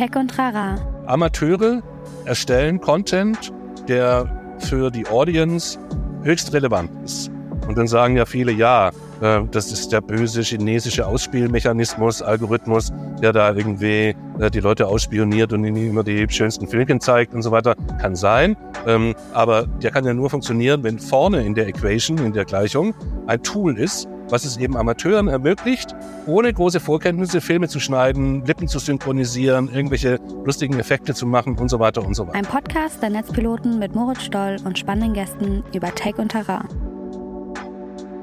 Tech und Rara. Amateure erstellen Content, der für die Audience höchst relevant ist. Und dann sagen ja viele, ja, äh, das ist der böse chinesische Ausspielmechanismus, Algorithmus, der da irgendwie äh, die Leute ausspioniert und ihnen immer die schönsten Filmchen zeigt und so weiter. Kann sein, ähm, aber der kann ja nur funktionieren, wenn vorne in der Equation, in der Gleichung, ein Tool ist, was es eben Amateuren ermöglicht, ohne große Vorkenntnisse Filme zu schneiden, Lippen zu synchronisieren, irgendwelche lustigen Effekte zu machen und so weiter und so weiter. Ein Podcast der Netzpiloten mit Moritz Stoll und spannenden Gästen über Tech und Terrain.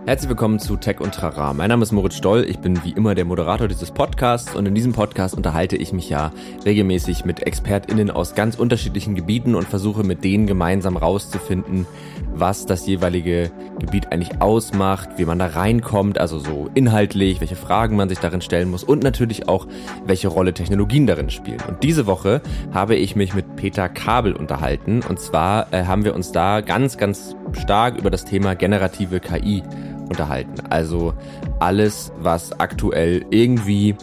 Herzlich willkommen zu Tech und Trara. Mein Name ist Moritz Stoll, ich bin wie immer der Moderator dieses Podcasts und in diesem Podcast unterhalte ich mich ja regelmäßig mit ExpertInnen aus ganz unterschiedlichen Gebieten und versuche mit denen gemeinsam rauszufinden, was das jeweilige Gebiet eigentlich ausmacht, wie man da reinkommt, also so inhaltlich, welche Fragen man sich darin stellen muss und natürlich auch, welche Rolle Technologien darin spielen. Und diese Woche habe ich mich mit Peter Kabel unterhalten und zwar äh, haben wir uns da ganz, ganz stark über das Thema generative KI unterhalten. Also alles, was aktuell irgendwie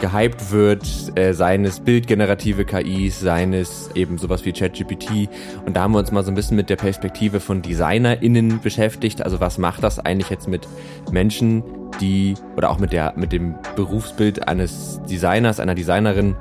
gehypt wird, äh, seines bildgenerative KIs, seines eben sowas wie ChatGPT. Und da haben wir uns mal so ein bisschen mit der Perspektive von DesignerInnen beschäftigt. Also was macht das eigentlich jetzt mit Menschen, die, oder auch mit der, mit dem Berufsbild eines Designers, einer Designerin,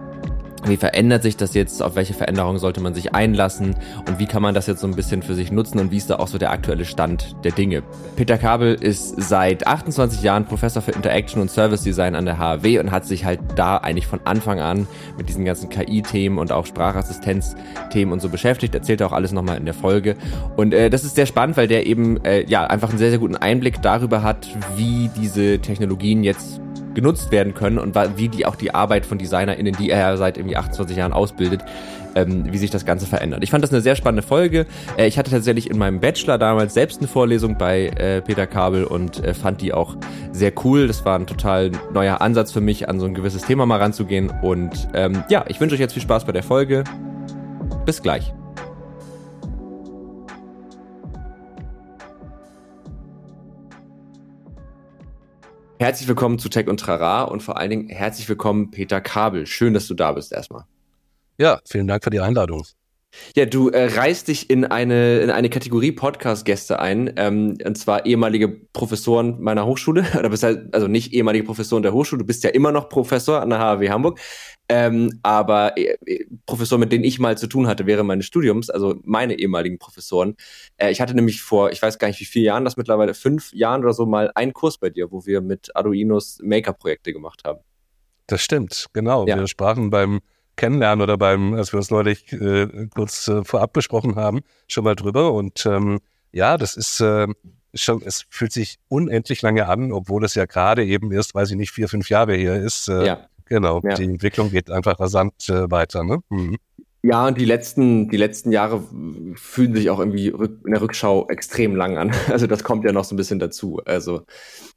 wie verändert sich das jetzt? Auf welche Veränderungen sollte man sich einlassen? Und wie kann man das jetzt so ein bisschen für sich nutzen? Und wie ist da auch so der aktuelle Stand der Dinge? Peter Kabel ist seit 28 Jahren Professor für Interaction und Service Design an der HAW und hat sich halt da eigentlich von Anfang an mit diesen ganzen KI-Themen und auch Sprachassistenz-Themen und so beschäftigt. Erzählt er auch alles nochmal in der Folge. Und äh, das ist sehr spannend, weil der eben äh, ja einfach einen sehr, sehr guten Einblick darüber hat, wie diese Technologien jetzt genutzt werden können und wie die auch die Arbeit von DesignerInnen, die er ja seit irgendwie 28 Jahren ausbildet, ähm, wie sich das Ganze verändert. Ich fand das eine sehr spannende Folge. Äh, ich hatte tatsächlich in meinem Bachelor damals selbst eine Vorlesung bei äh, Peter Kabel und äh, fand die auch sehr cool. Das war ein total neuer Ansatz für mich, an so ein gewisses Thema mal ranzugehen. Und ähm, ja, ich wünsche euch jetzt viel Spaß bei der Folge. Bis gleich. Herzlich willkommen zu Tech und Trara und vor allen Dingen herzlich willkommen Peter Kabel. Schön, dass du da bist erstmal. Ja, vielen Dank für die Einladung. Ja, du äh, reißt dich in eine, in eine Kategorie Podcast-Gäste ein, ähm, und zwar ehemalige Professoren meiner Hochschule, oder bist halt, also nicht ehemalige Professoren der Hochschule, du bist ja immer noch Professor an der HAW Hamburg, ähm, aber äh, äh, Professoren, mit denen ich mal zu tun hatte während meines Studiums, also meine ehemaligen Professoren. Äh, ich hatte nämlich vor, ich weiß gar nicht wie viele Jahren, das mittlerweile fünf Jahren oder so mal einen Kurs bei dir, wo wir mit Arduinos Maker-Projekte gemacht haben. Das stimmt, genau. Ja. Wir sprachen beim Kennenlernen oder beim, als wir uns neulich äh, kurz äh, vorab besprochen haben, schon mal drüber. Und ähm, ja, das ist äh, schon, es fühlt sich unendlich lange an, obwohl es ja gerade eben erst, weiß ich nicht, vier, fünf Jahre hier ist. Äh, ja. Genau, ja. die Entwicklung geht einfach rasant äh, weiter. Ne? Mhm. Ja, und die letzten, die letzten Jahre fühlen sich auch irgendwie in der Rückschau extrem lang an. Also das kommt ja noch so ein bisschen dazu. Also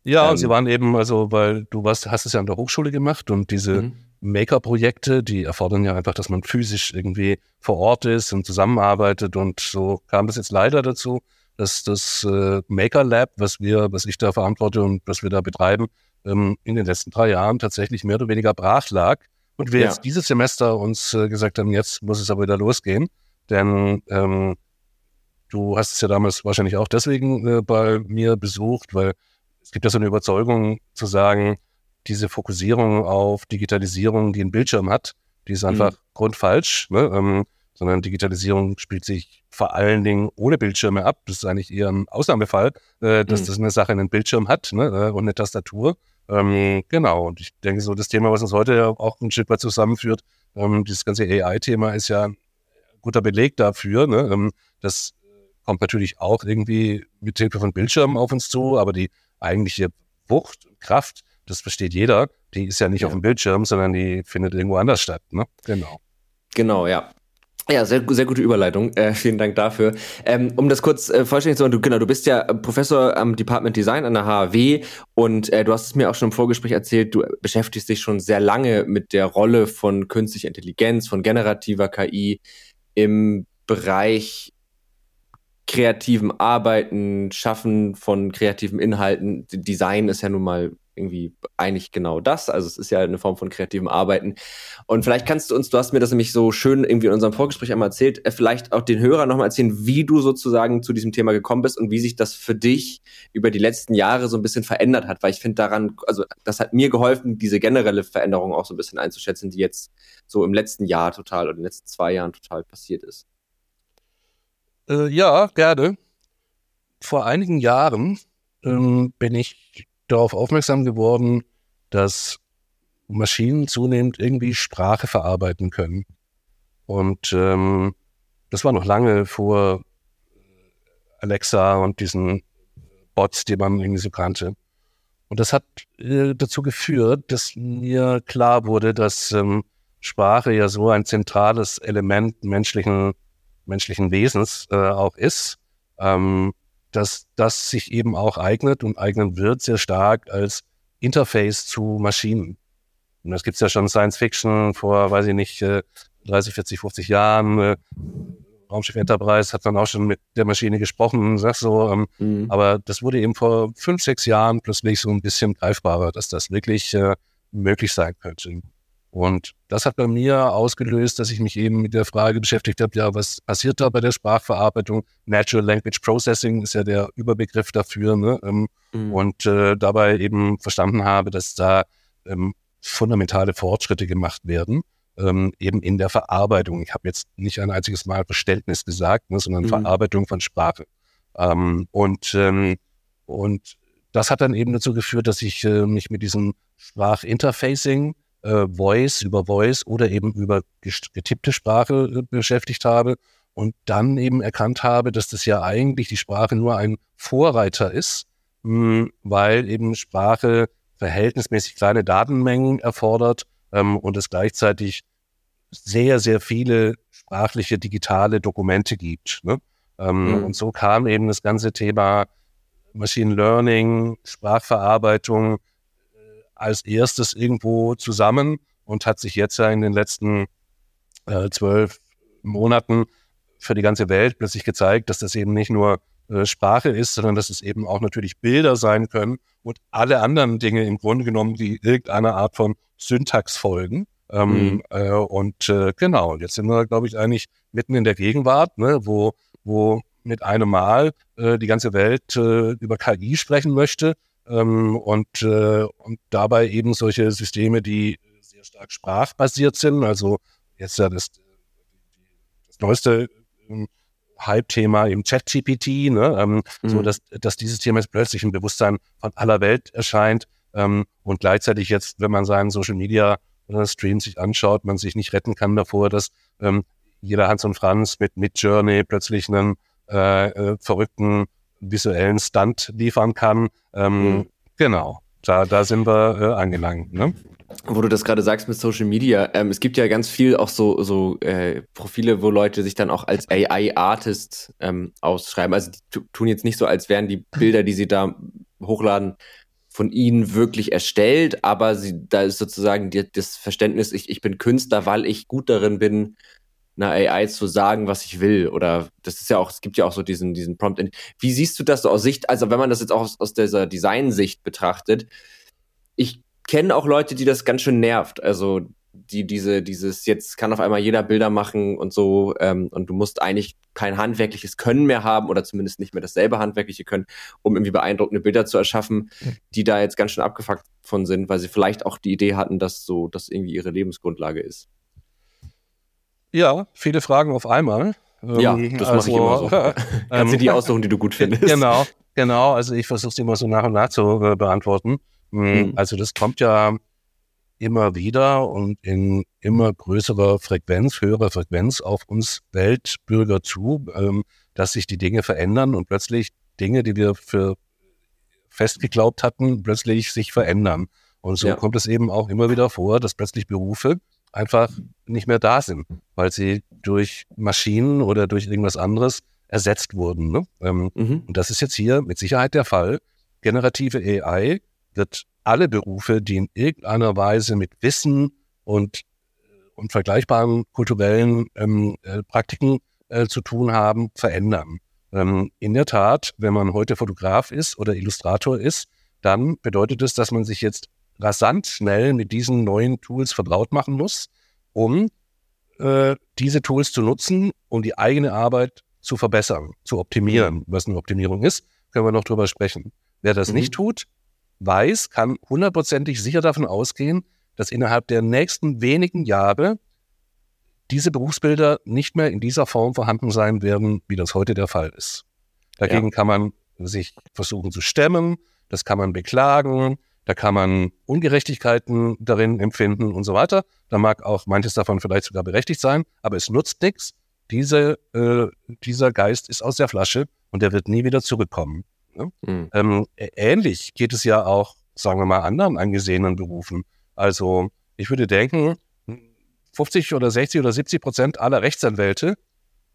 ja, ähm, sie waren eben, also weil du warst, hast es ja an der Hochschule gemacht und diese mhm. Maker-Projekte, die erfordern ja einfach, dass man physisch irgendwie vor Ort ist und zusammenarbeitet und so kam das jetzt leider dazu, dass das äh, Maker Lab, was wir, was ich da verantworte und was wir da betreiben, ähm, in den letzten drei Jahren tatsächlich mehr oder weniger brach lag. Und wir ja. jetzt dieses Semester uns äh, gesagt haben, jetzt muss es aber wieder losgehen. Denn ähm, du hast es ja damals wahrscheinlich auch deswegen äh, bei mir besucht, weil es gibt ja so eine Überzeugung zu sagen, diese Fokussierung auf Digitalisierung, die einen Bildschirm hat, die ist einfach mhm. grundfalsch. Ne? Ähm, sondern Digitalisierung spielt sich vor allen Dingen ohne Bildschirme ab. Das ist eigentlich eher ein Ausnahmefall, äh, dass mhm. das eine Sache einen Bildschirm hat ne? Äh, und eine Tastatur. Ähm, genau, und ich denke, so das Thema, was uns heute ja auch ein Stück weit zusammenführt, ähm, dieses ganze AI-Thema ist ja ein guter Beleg dafür. Ne? Ähm, das kommt natürlich auch irgendwie mit Hilfe von Bildschirmen auf uns zu, aber die eigentliche Wucht, Kraft, das versteht jeder, die ist ja nicht ja. auf dem Bildschirm, sondern die findet irgendwo anders statt. Ne? Genau. Genau, ja. Ja, sehr, sehr gute Überleitung. Äh, vielen Dank dafür. Ähm, um das kurz äh, vollständig zu machen, du, genau, du bist ja Professor am Department Design an der HAW und äh, du hast es mir auch schon im Vorgespräch erzählt, du beschäftigst dich schon sehr lange mit der Rolle von künstlicher Intelligenz, von generativer KI im Bereich kreativen Arbeiten, Schaffen von kreativen Inhalten. Design ist ja nun mal irgendwie eigentlich genau das. Also es ist ja eine Form von kreativem Arbeiten. Und vielleicht kannst du uns, du hast mir das nämlich so schön irgendwie in unserem Vorgespräch einmal erzählt, äh, vielleicht auch den Hörern nochmal erzählen, wie du sozusagen zu diesem Thema gekommen bist und wie sich das für dich über die letzten Jahre so ein bisschen verändert hat. Weil ich finde daran, also das hat mir geholfen, diese generelle Veränderung auch so ein bisschen einzuschätzen, die jetzt so im letzten Jahr total oder in den letzten zwei Jahren total passiert ist. Äh, ja, gerne. Vor einigen Jahren ähm, bin ich darauf aufmerksam geworden, dass Maschinen zunehmend irgendwie Sprache verarbeiten können. Und ähm, das war noch lange vor Alexa und diesen Bots, die man irgendwie so kannte. Und das hat äh, dazu geführt, dass mir klar wurde, dass ähm, Sprache ja so ein zentrales Element menschlichen, menschlichen Wesens äh, auch ist. Ähm, dass das sich eben auch eignet und eignen wird sehr stark als Interface zu Maschinen. Und das gibt's ja schon Science Fiction vor, weiß ich nicht, 30, 40, 50 Jahren. Äh, Raumschiff Enterprise hat dann auch schon mit der Maschine gesprochen, sag so. Ähm, mhm. Aber das wurde eben vor fünf, sechs Jahren plötzlich so ein bisschen greifbarer, dass das wirklich äh, möglich sein könnte. Und das hat bei mir ausgelöst, dass ich mich eben mit der Frage beschäftigt habe, ja, was passiert da bei der Sprachverarbeitung? Natural Language Processing ist ja der Überbegriff dafür. Ne? Ähm, mhm. Und äh, dabei eben verstanden habe, dass da ähm, fundamentale Fortschritte gemacht werden, ähm, eben in der Verarbeitung. Ich habe jetzt nicht ein einziges Mal Verständnis gesagt, ne, sondern mhm. Verarbeitung von Sprache. Ähm, und, ähm, und das hat dann eben dazu geführt, dass ich äh, mich mit diesem Sprachinterfacing äh, Voice über Voice oder eben über getippte Sprache äh, beschäftigt habe und dann eben erkannt habe, dass das ja eigentlich die Sprache nur ein Vorreiter ist, mh, hm, weil eben Sprache verhältnismäßig kleine Datenmengen erfordert ähm, und es gleichzeitig sehr, sehr viele sprachliche digitale Dokumente gibt. Ne? Ähm, mhm. Und so kam eben das ganze Thema Machine Learning, Sprachverarbeitung, als erstes irgendwo zusammen und hat sich jetzt ja in den letzten äh, zwölf Monaten für die ganze Welt plötzlich gezeigt, dass das eben nicht nur äh, Sprache ist, sondern dass es eben auch natürlich Bilder sein können und alle anderen Dinge im Grunde genommen, die irgendeiner Art von Syntax folgen. Ähm, mhm. äh, und äh, genau, jetzt sind wir, glaube ich, eigentlich mitten in der Gegenwart, ne, wo, wo mit einem Mal äh, die ganze Welt äh, über KI sprechen möchte ähm, und, äh, und dabei eben solche Systeme, die sehr stark sprachbasiert sind. Also jetzt ja das, das neueste ähm, Hype-Thema im ChatGPT, ne? ähm, mhm. so dass, dass dieses Thema jetzt plötzlich im Bewusstsein von aller Welt erscheint ähm, und gleichzeitig jetzt, wenn man seinen Social Media äh, Stream sich anschaut, man sich nicht retten kann davor, dass ähm, jeder Hans und Franz mit Midjourney plötzlich einen äh, äh, verrückten visuellen Stunt liefern kann. Ähm, mhm. Genau, da, da sind wir äh, angelangt. Ne? Wo du das gerade sagst mit Social Media, ähm, es gibt ja ganz viel auch so, so äh, Profile, wo Leute sich dann auch als AI-Artist ähm, ausschreiben. Also die tun jetzt nicht so, als wären die Bilder, die sie da hochladen, von ihnen wirklich erstellt, aber sie, da ist sozusagen die, das Verständnis, ich, ich bin Künstler, weil ich gut darin bin, einer AI zu sagen, was ich will. Oder das ist ja auch, es gibt ja auch so diesen, diesen Prompt. Wie siehst du das so aus Sicht, also wenn man das jetzt auch aus, aus dieser Designsicht betrachtet, ich kenne auch Leute, die das ganz schön nervt. Also die diese dieses jetzt kann auf einmal jeder Bilder machen und so ähm, und du musst eigentlich kein handwerkliches Können mehr haben oder zumindest nicht mehr dasselbe handwerkliche Können, um irgendwie beeindruckende Bilder zu erschaffen, die da jetzt ganz schön abgefuckt von sind, weil sie vielleicht auch die Idee hatten, dass so das irgendwie ihre Lebensgrundlage ist. Ja, viele Fragen auf einmal. Ja, ähm, das also, mache ich immer so. Kannst du die aussuchen, die du gut findest. Genau, genau. Also ich versuche es immer so nach und nach zu äh, beantworten. Mhm. Also das kommt ja immer wieder und in immer größerer Frequenz, höherer Frequenz auf uns Weltbürger zu, ähm, dass sich die Dinge verändern und plötzlich Dinge, die wir für fest geglaubt hatten, plötzlich sich verändern. Und so ja. kommt es eben auch immer wieder vor, dass plötzlich Berufe einfach nicht mehr da sind, weil sie durch Maschinen oder durch irgendwas anderes ersetzt wurden. Ne? Ähm, mhm. Und das ist jetzt hier mit Sicherheit der Fall. Generative AI wird alle Berufe, die in irgendeiner Weise mit Wissen und, und vergleichbaren kulturellen ähm, äh, Praktiken äh, zu tun haben, verändern. Ähm, in der Tat, wenn man heute Fotograf ist oder Illustrator ist, dann bedeutet es, dass man sich jetzt rasant schnell mit diesen neuen Tools vertraut machen muss, um äh, diese Tools zu nutzen, um die eigene Arbeit zu verbessern, zu optimieren. Was eine Optimierung ist, können wir noch drüber sprechen. Wer das mhm. nicht tut, weiß, kann hundertprozentig sicher davon ausgehen, dass innerhalb der nächsten wenigen Jahre diese Berufsbilder nicht mehr in dieser Form vorhanden sein werden, wie das heute der Fall ist. Dagegen ja. kann man sich versuchen zu stemmen, das kann man beklagen, da kann man Ungerechtigkeiten darin empfinden und so weiter. Da mag auch manches davon vielleicht sogar berechtigt sein, aber es nutzt nichts. Diese, äh, dieser Geist ist aus der Flasche und der wird nie wieder zurückkommen. Ne? Mhm. Ähm, ähnlich geht es ja auch, sagen wir mal, anderen angesehenen Berufen. Also ich würde denken, 50 oder 60 oder 70 Prozent aller Rechtsanwälte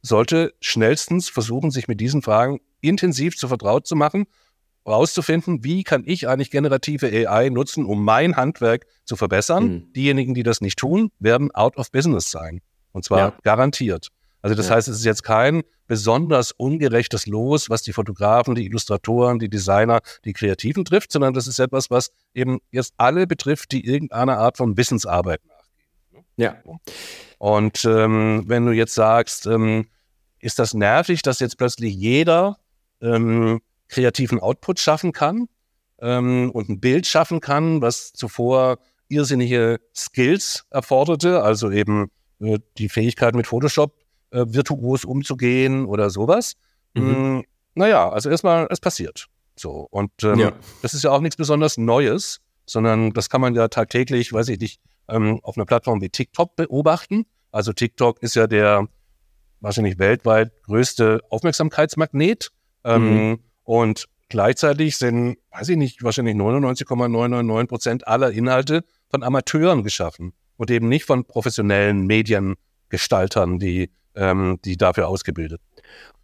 sollte schnellstens versuchen, sich mit diesen Fragen intensiv zu vertraut zu machen rauszufinden, wie kann ich eigentlich generative AI nutzen, um mein Handwerk zu verbessern. Mhm. Diejenigen, die das nicht tun, werden out of business sein. Und zwar ja. garantiert. Also das ja. heißt, es ist jetzt kein besonders ungerechtes Los, was die Fotografen, die Illustratoren, die Designer, die Kreativen trifft, sondern das ist etwas, was eben jetzt alle betrifft, die irgendeiner Art von Wissensarbeit nachgehen. Ja. Und ähm, wenn du jetzt sagst, ähm, ist das nervig, dass jetzt plötzlich jeder ähm, kreativen Output schaffen kann ähm, und ein Bild schaffen kann, was zuvor irrsinnige Skills erforderte, also eben äh, die Fähigkeit mit Photoshop äh, virtuos umzugehen oder sowas. Mhm. Hm, naja, also erstmal, es passiert. So. Und ähm, ja. das ist ja auch nichts besonders Neues, sondern das kann man ja tagtäglich, weiß ich nicht, ähm, auf einer Plattform wie TikTok beobachten. Also TikTok ist ja der wahrscheinlich weltweit größte Aufmerksamkeitsmagnet. Ähm, mhm. Und gleichzeitig sind, weiß ich nicht, wahrscheinlich 99,999 Prozent aller Inhalte von Amateuren geschaffen und eben nicht von professionellen Mediengestaltern, die, ähm, die dafür ausgebildet.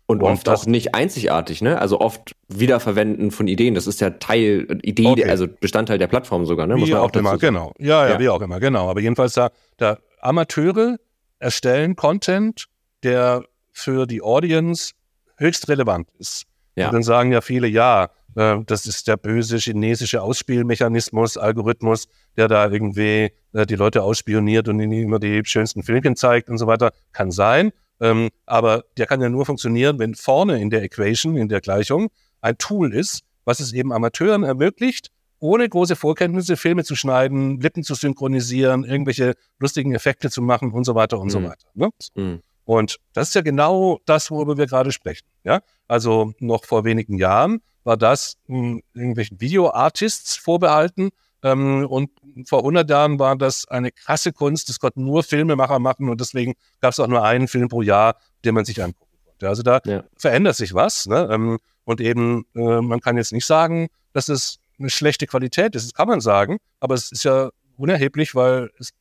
Und, und oft auch nicht einzigartig, ne? Also oft Wiederverwenden von Ideen. Das ist ja Teil, Idee, okay. also Bestandteil der Plattform sogar, ne? Muss wie man auch, auch immer, genau. Ja, ja, ja, wie auch immer, genau. Aber jedenfalls da, da Amateure erstellen Content, der für die Audience höchst relevant ist. Ja. Und dann sagen ja viele, ja, äh, das ist der böse chinesische Ausspielmechanismus, Algorithmus, der da irgendwie äh, die Leute ausspioniert und ihnen immer die schönsten Filmchen zeigt und so weiter. Kann sein. Ähm, aber der kann ja nur funktionieren, wenn vorne in der Equation, in der Gleichung, ein Tool ist, was es eben Amateuren ermöglicht, ohne große Vorkenntnisse Filme zu schneiden, Lippen zu synchronisieren, irgendwelche lustigen Effekte zu machen und so weiter und mhm. so weiter. Ne? Mhm. Und das ist ja genau das, worüber wir gerade sprechen. Ja? Also noch vor wenigen Jahren war das hm, irgendwelchen Video-Artists vorbehalten. Ähm, und vor 100 Jahren war das eine krasse Kunst. Das konnten nur Filmemacher machen und deswegen gab es auch nur einen Film pro Jahr, den man sich angucken konnte. Also da ja. verändert sich was. Ne? Ähm, und eben, äh, man kann jetzt nicht sagen, dass es eine schlechte Qualität ist. Das kann man sagen, aber es ist ja unerheblich, weil es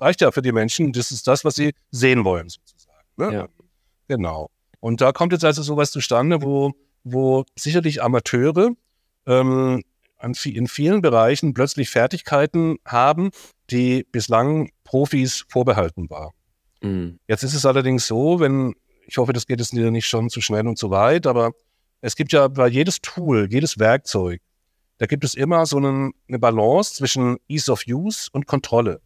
reicht ja für die Menschen. Das ist das, was sie sehen wollen. Sozusagen. Ne? Ja. Genau. Und da kommt jetzt also sowas zustande, wo, wo sicherlich Amateure ähm, in vielen Bereichen plötzlich Fertigkeiten haben, die bislang Profis vorbehalten waren. Mhm. Jetzt ist es allerdings so, wenn, ich hoffe, das geht jetzt nicht schon zu schnell und zu weit, aber es gibt ja bei jedes Tool, jedes Werkzeug, da gibt es immer so einen, eine Balance zwischen Ease of Use und Kontrolle.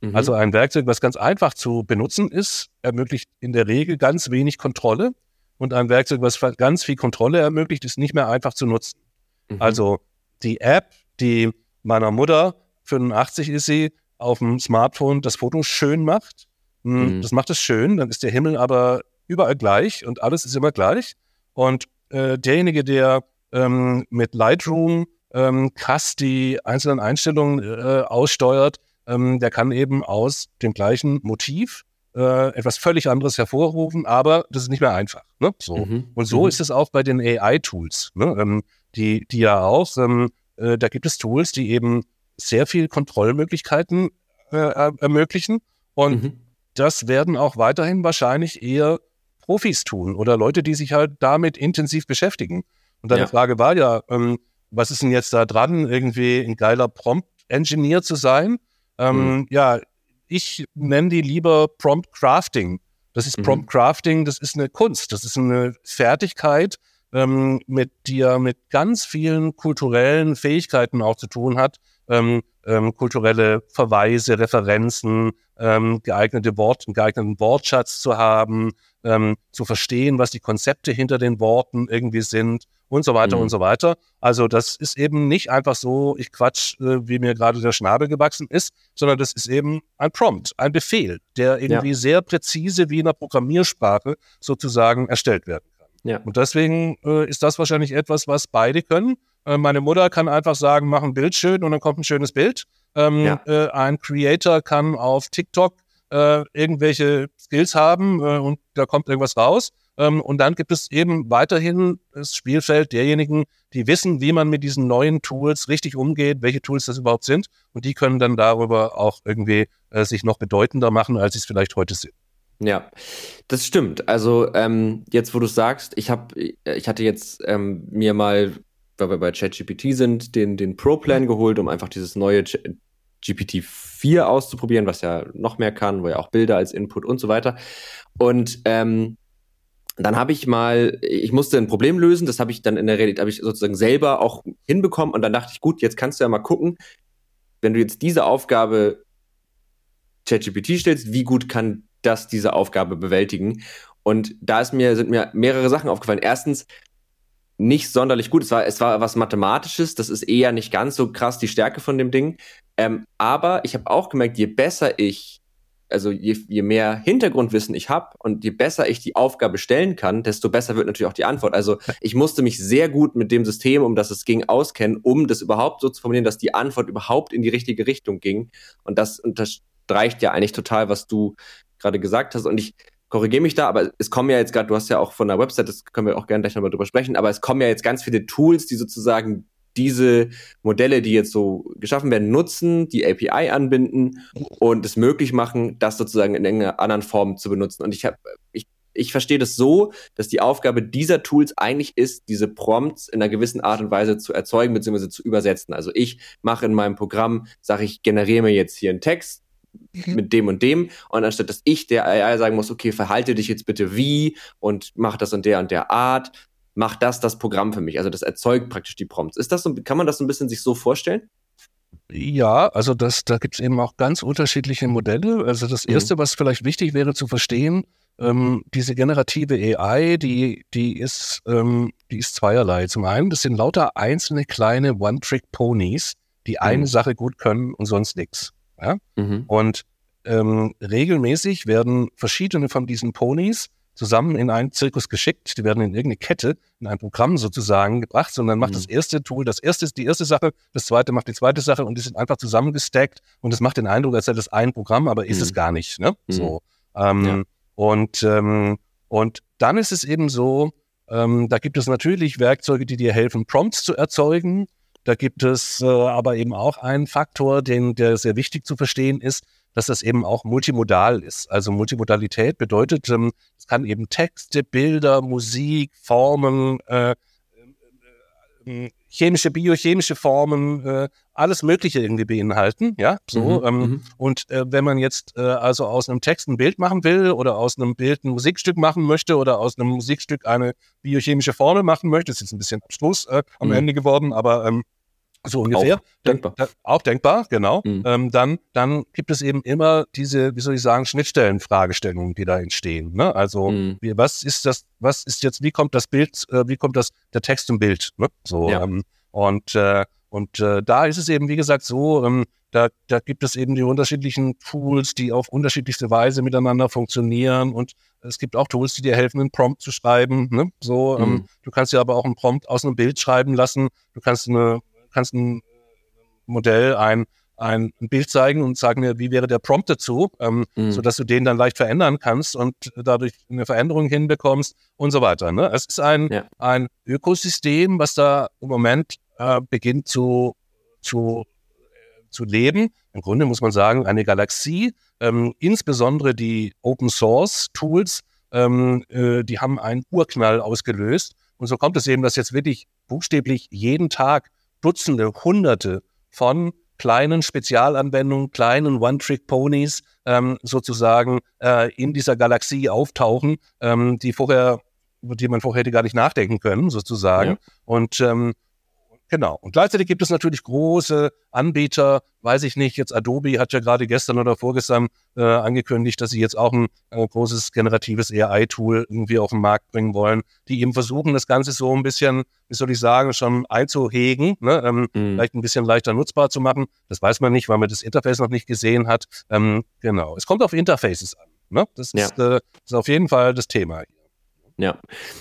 Mhm. Also ein Werkzeug, was ganz einfach zu benutzen ist, ermöglicht in der Regel ganz wenig Kontrolle. Und ein Werkzeug, was ganz viel Kontrolle ermöglicht, ist nicht mehr einfach zu nutzen. Mhm. Also die App, die meiner Mutter, 85 ist sie, auf dem Smartphone das Foto schön macht. Hm, mhm. Das macht es schön, dann ist der Himmel aber überall gleich und alles ist immer gleich. Und äh, derjenige, der ähm, mit Lightroom ähm, krass die einzelnen Einstellungen äh, aussteuert, ähm, der kann eben aus dem gleichen Motiv äh, etwas völlig anderes hervorrufen, aber das ist nicht mehr einfach. Ne? So. Mhm. Und so mhm. ist es auch bei den AI-Tools, ne? ähm, die, die ja auch, ähm, äh, da gibt es Tools, die eben sehr viel Kontrollmöglichkeiten äh, ermöglichen. Und mhm. das werden auch weiterhin wahrscheinlich eher Profis tun oder Leute, die sich halt damit intensiv beschäftigen. Und deine ja. Frage war ja, ähm, was ist denn jetzt da dran, irgendwie ein geiler Prompt-Engineer zu sein? Ähm, mhm. Ja, ich nenne die lieber Prompt Crafting. Das ist mhm. Prompt Crafting, das ist eine Kunst, das ist eine Fertigkeit, ähm, mit dir mit ganz vielen kulturellen Fähigkeiten auch zu tun hat, ähm, ähm, kulturelle Verweise, Referenzen, ähm, geeignete Wort, einen geeigneten Wortschatz zu haben, ähm, zu verstehen, was die Konzepte hinter den Worten irgendwie sind und so weiter mhm. und so weiter. Also das ist eben nicht einfach so, ich quatsch, äh, wie mir gerade der Schnabel gewachsen ist, sondern das ist eben ein Prompt, ein Befehl, der irgendwie ja. sehr präzise wie in einer Programmiersprache sozusagen erstellt werden kann. Ja. Und deswegen äh, ist das wahrscheinlich etwas, was beide können. Äh, meine Mutter kann einfach sagen, mach ein Bild schön und dann kommt ein schönes Bild. Ähm, ja. äh, ein Creator kann auf TikTok äh, irgendwelche Skills haben äh, und da kommt irgendwas raus. Ähm, und dann gibt es eben weiterhin das Spielfeld derjenigen, die wissen, wie man mit diesen neuen Tools richtig umgeht, welche Tools das überhaupt sind. Und die können dann darüber auch irgendwie äh, sich noch bedeutender machen, als sie es vielleicht heute sind. Ja, das stimmt. Also ähm, jetzt, wo du sagst, ich habe, ich hatte jetzt ähm, mir mal, weil wir bei ChatGPT sind, den den Pro-Plan geholt, um einfach dieses neue GPT-4 auszuprobieren, was ja noch mehr kann, wo ja auch Bilder als Input und so weiter. Und ähm, dann habe ich mal, ich musste ein Problem lösen, das habe ich dann in der Realität, habe ich sozusagen selber auch hinbekommen und dann dachte ich, gut, jetzt kannst du ja mal gucken, wenn du jetzt diese Aufgabe ChatGPT stellst, wie gut kann das diese Aufgabe bewältigen? Und da ist mir, sind mir mehrere Sachen aufgefallen. Erstens, nicht sonderlich gut. Es war, es war was Mathematisches, das ist eher nicht ganz so krass die Stärke von dem Ding. Ähm, aber ich habe auch gemerkt, je besser ich, also je, je mehr Hintergrundwissen ich habe und je besser ich die Aufgabe stellen kann, desto besser wird natürlich auch die Antwort. Also ich musste mich sehr gut mit dem System, um das es ging, auskennen, um das überhaupt so zu formulieren, dass die Antwort überhaupt in die richtige Richtung ging. Und das unterstreicht ja eigentlich total, was du gerade gesagt hast. Und ich korrigiere mich da, aber es kommen ja jetzt gerade, du hast ja auch von der Website, das können wir auch gerne gleich nochmal drüber sprechen, aber es kommen ja jetzt ganz viele Tools, die sozusagen diese Modelle, die jetzt so geschaffen werden, nutzen, die API anbinden und es möglich machen, das sozusagen in irgendeiner anderen Form zu benutzen. Und ich habe, ich, ich verstehe das so, dass die Aufgabe dieser Tools eigentlich ist, diese Prompts in einer gewissen Art und Weise zu erzeugen bzw. zu übersetzen. Also ich mache in meinem Programm, sage ich, generiere mir jetzt hier einen Text. Mit dem und dem. Und anstatt dass ich der AI sagen muss, okay, verhalte dich jetzt bitte wie und mach das in der und der Art, macht das das Programm für mich. Also das erzeugt praktisch die Prompts. Ist das so, kann man das so ein bisschen sich so vorstellen? Ja, also das, da gibt es eben auch ganz unterschiedliche Modelle. Also das mhm. Erste, was vielleicht wichtig wäre zu verstehen, ähm, diese generative AI, die, die, ist, ähm, die ist zweierlei. Zum einen, das sind lauter einzelne kleine One-Trick-Ponys, die mhm. eine Sache gut können und sonst nichts. Ja? Mhm. Und ähm, regelmäßig werden verschiedene von diesen Ponys zusammen in einen Zirkus geschickt. Die werden in irgendeine Kette, in ein Programm sozusagen gebracht. Und dann macht mhm. das erste Tool das erste ist die erste Sache, das zweite macht die zweite Sache und die sind einfach zusammengestackt und es macht den Eindruck, als sei das ein Programm, aber ist mhm. es gar nicht. Ne? Mhm. So. Ähm, ja. Und, ähm, und dann ist es eben so, ähm, da gibt es natürlich Werkzeuge, die dir helfen, Prompts zu erzeugen. Da gibt es äh, aber eben auch einen Faktor, den, der sehr wichtig zu verstehen ist dass das eben auch multimodal ist. Also Multimodalität bedeutet, ähm, es kann eben Texte, Bilder, Musik, Formen, äh, äh, äh, chemische, biochemische Formen, äh, alles Mögliche irgendwie beinhalten, ja, so. Mhm, ähm, mhm. und äh, wenn man jetzt also aus einem Text ein Bild machen will oder aus einem Bild ein Musikstück machen möchte oder aus einem Musikstück eine biochemische Formel machen möchte, ist jetzt ein bisschen äh, am mhm. Ende geworden, aber ähm, so ungefähr. Auch denkbar. Da, auch denkbar, genau. Mhm. Ähm, dann, dann gibt es eben immer diese, wie soll ich sagen, Schnittstellenfragestellungen, die da entstehen. Ne? Also, mhm. wie, was ist das, was ist jetzt, wie kommt das Bild, äh, wie kommt das, der Text im Bild? Ne? So, ja. ähm, und, äh, und äh, da ist es eben, wie gesagt, so, ähm, da, da gibt es eben die unterschiedlichen Tools, die auf unterschiedlichste Weise miteinander funktionieren. Und es gibt auch Tools, die dir helfen, einen Prompt zu schreiben. Ne? So, ähm, mhm. ähm, du kannst dir aber auch einen Prompt aus einem Bild schreiben lassen. Du kannst eine kannst ein Modell ein, ein Bild zeigen und sagen mir, wie wäre der Prompt dazu, ähm, mhm. sodass du den dann leicht verändern kannst und dadurch eine Veränderung hinbekommst und so weiter. Ne? Es ist ein, ja. ein Ökosystem, was da im Moment äh, beginnt zu, zu, äh, zu leben. Im Grunde muss man sagen, eine Galaxie, ähm, insbesondere die Open Source Tools, ähm, äh, die haben einen Urknall ausgelöst. Und so kommt es eben, dass jetzt wirklich buchstäblich jeden Tag Dutzende, Hunderte von kleinen Spezialanwendungen, kleinen One-Trick-Ponys ähm, sozusagen äh, in dieser Galaxie auftauchen, ähm, die vorher über die man vorher hätte gar nicht nachdenken können, sozusagen. Ja. Und ähm, Genau. Und gleichzeitig gibt es natürlich große Anbieter, weiß ich nicht, jetzt Adobe hat ja gerade gestern oder vorgestern äh, angekündigt, dass sie jetzt auch ein äh, großes generatives AI-Tool irgendwie auf den Markt bringen wollen, die eben versuchen, das Ganze so ein bisschen, wie soll ich sagen, schon einzuhegen, ne? ähm, mhm. vielleicht ein bisschen leichter nutzbar zu machen. Das weiß man nicht, weil man das Interface noch nicht gesehen hat. Ähm, genau. Es kommt auf Interfaces an. Ne? Das ja. ist, äh, ist auf jeden Fall das Thema. Ja.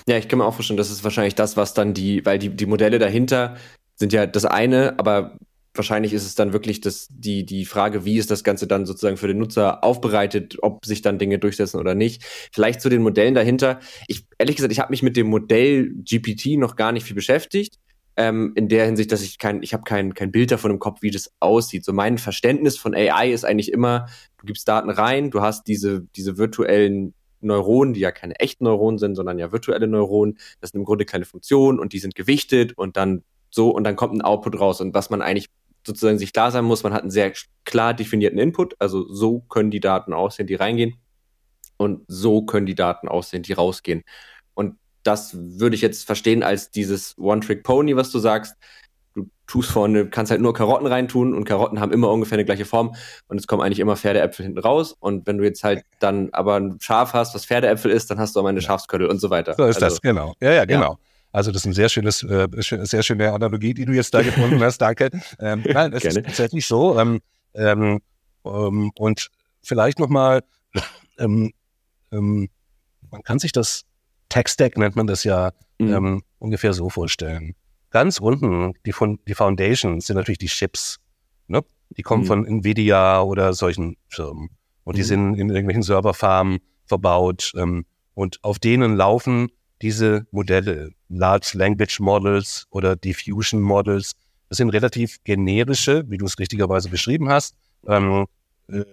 Ja, ich kann mir auch vorstellen, das ist wahrscheinlich das, was dann die, weil die, die Modelle dahinter sind ja das eine, aber wahrscheinlich ist es dann wirklich das, die, die Frage, wie ist das Ganze dann sozusagen für den Nutzer aufbereitet, ob sich dann Dinge durchsetzen oder nicht. Vielleicht zu den Modellen dahinter. Ich, ehrlich gesagt, ich habe mich mit dem Modell GPT noch gar nicht viel beschäftigt. Ähm, in der Hinsicht, dass ich kein, ich habe kein, kein Bild davon im Kopf, wie das aussieht. So mein Verständnis von AI ist eigentlich immer, du gibst Daten rein, du hast diese, diese virtuellen Neuronen, die ja keine echten Neuronen sind, sondern ja virtuelle Neuronen. Das sind im Grunde kleine Funktionen und die sind gewichtet und dann so und dann kommt ein Output raus. Und was man eigentlich sozusagen sich klar sein muss, man hat einen sehr klar definierten Input. Also so können die Daten aussehen, die reingehen. Und so können die Daten aussehen, die rausgehen. Und das würde ich jetzt verstehen als dieses One-Trick-Pony, was du sagst du tust vorne, kannst halt nur Karotten reintun und Karotten haben immer ungefähr eine gleiche Form und es kommen eigentlich immer Pferdeäpfel hinten raus. Und wenn du jetzt halt dann aber ein Schaf hast, was Pferdeäpfel ist, dann hast du auch mal eine Schafsköttel und so weiter. So ist also, das, genau. Ja, ja, genau. Ja. Also das ist eine sehr schönes, äh, sehr schöne Analogie, die du jetzt da gefunden hast. Danke. Ähm, nein, es ist tatsächlich so. Ähm, ähm, ähm, und vielleicht nochmal, ähm, ähm, man kann sich das Tech-Stack, nennt man das ja, mhm. ähm, ungefähr so vorstellen. Ganz unten, die, von, die Foundations sind natürlich die Chips. Ne? Die kommen mhm. von Nvidia oder solchen Firmen. Und mhm. die sind in irgendwelchen Serverfarmen verbaut. Ähm, und auf denen laufen diese Modelle, Large Language Models oder Diffusion Models. Das sind relativ generische, wie du es richtigerweise beschrieben hast, ähm, äh,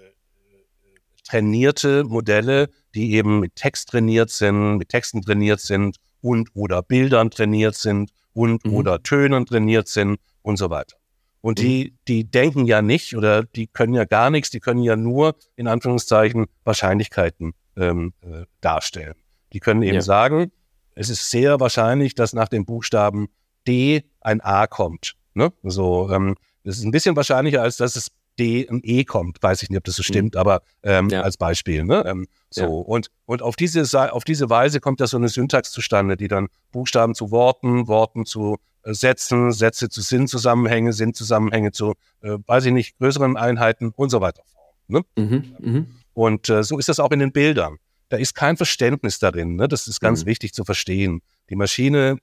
trainierte Modelle, die eben mit Text trainiert sind, mit Texten trainiert sind und oder Bildern trainiert sind und mhm. oder Tönen trainiert sind und so weiter. Und die, mhm. die denken ja nicht oder die können ja gar nichts, die können ja nur in Anführungszeichen Wahrscheinlichkeiten ähm, äh, darstellen. Die können eben ja. sagen, es ist sehr wahrscheinlich, dass nach dem Buchstaben D ein A kommt. Ne? So, ähm, das ist ein bisschen wahrscheinlicher, als dass es D ein E kommt. Weiß ich nicht, ob das so mhm. stimmt, mhm. aber ähm, ja. als Beispiel. Ne? Ähm, so ja. und und auf diese auf diese Weise kommt da so eine Syntax zustande, die dann Buchstaben zu Worten, Worten zu äh, Sätzen, Sätze zu Sinnzusammenhänge, Sinnzusammenhänge zu, äh, weiß ich nicht, größeren Einheiten und so weiter. Ne? Mhm. Mhm. Und äh, so ist das auch in den Bildern. Da ist kein Verständnis darin. Ne? Das ist ganz mhm. wichtig zu verstehen. Die Maschine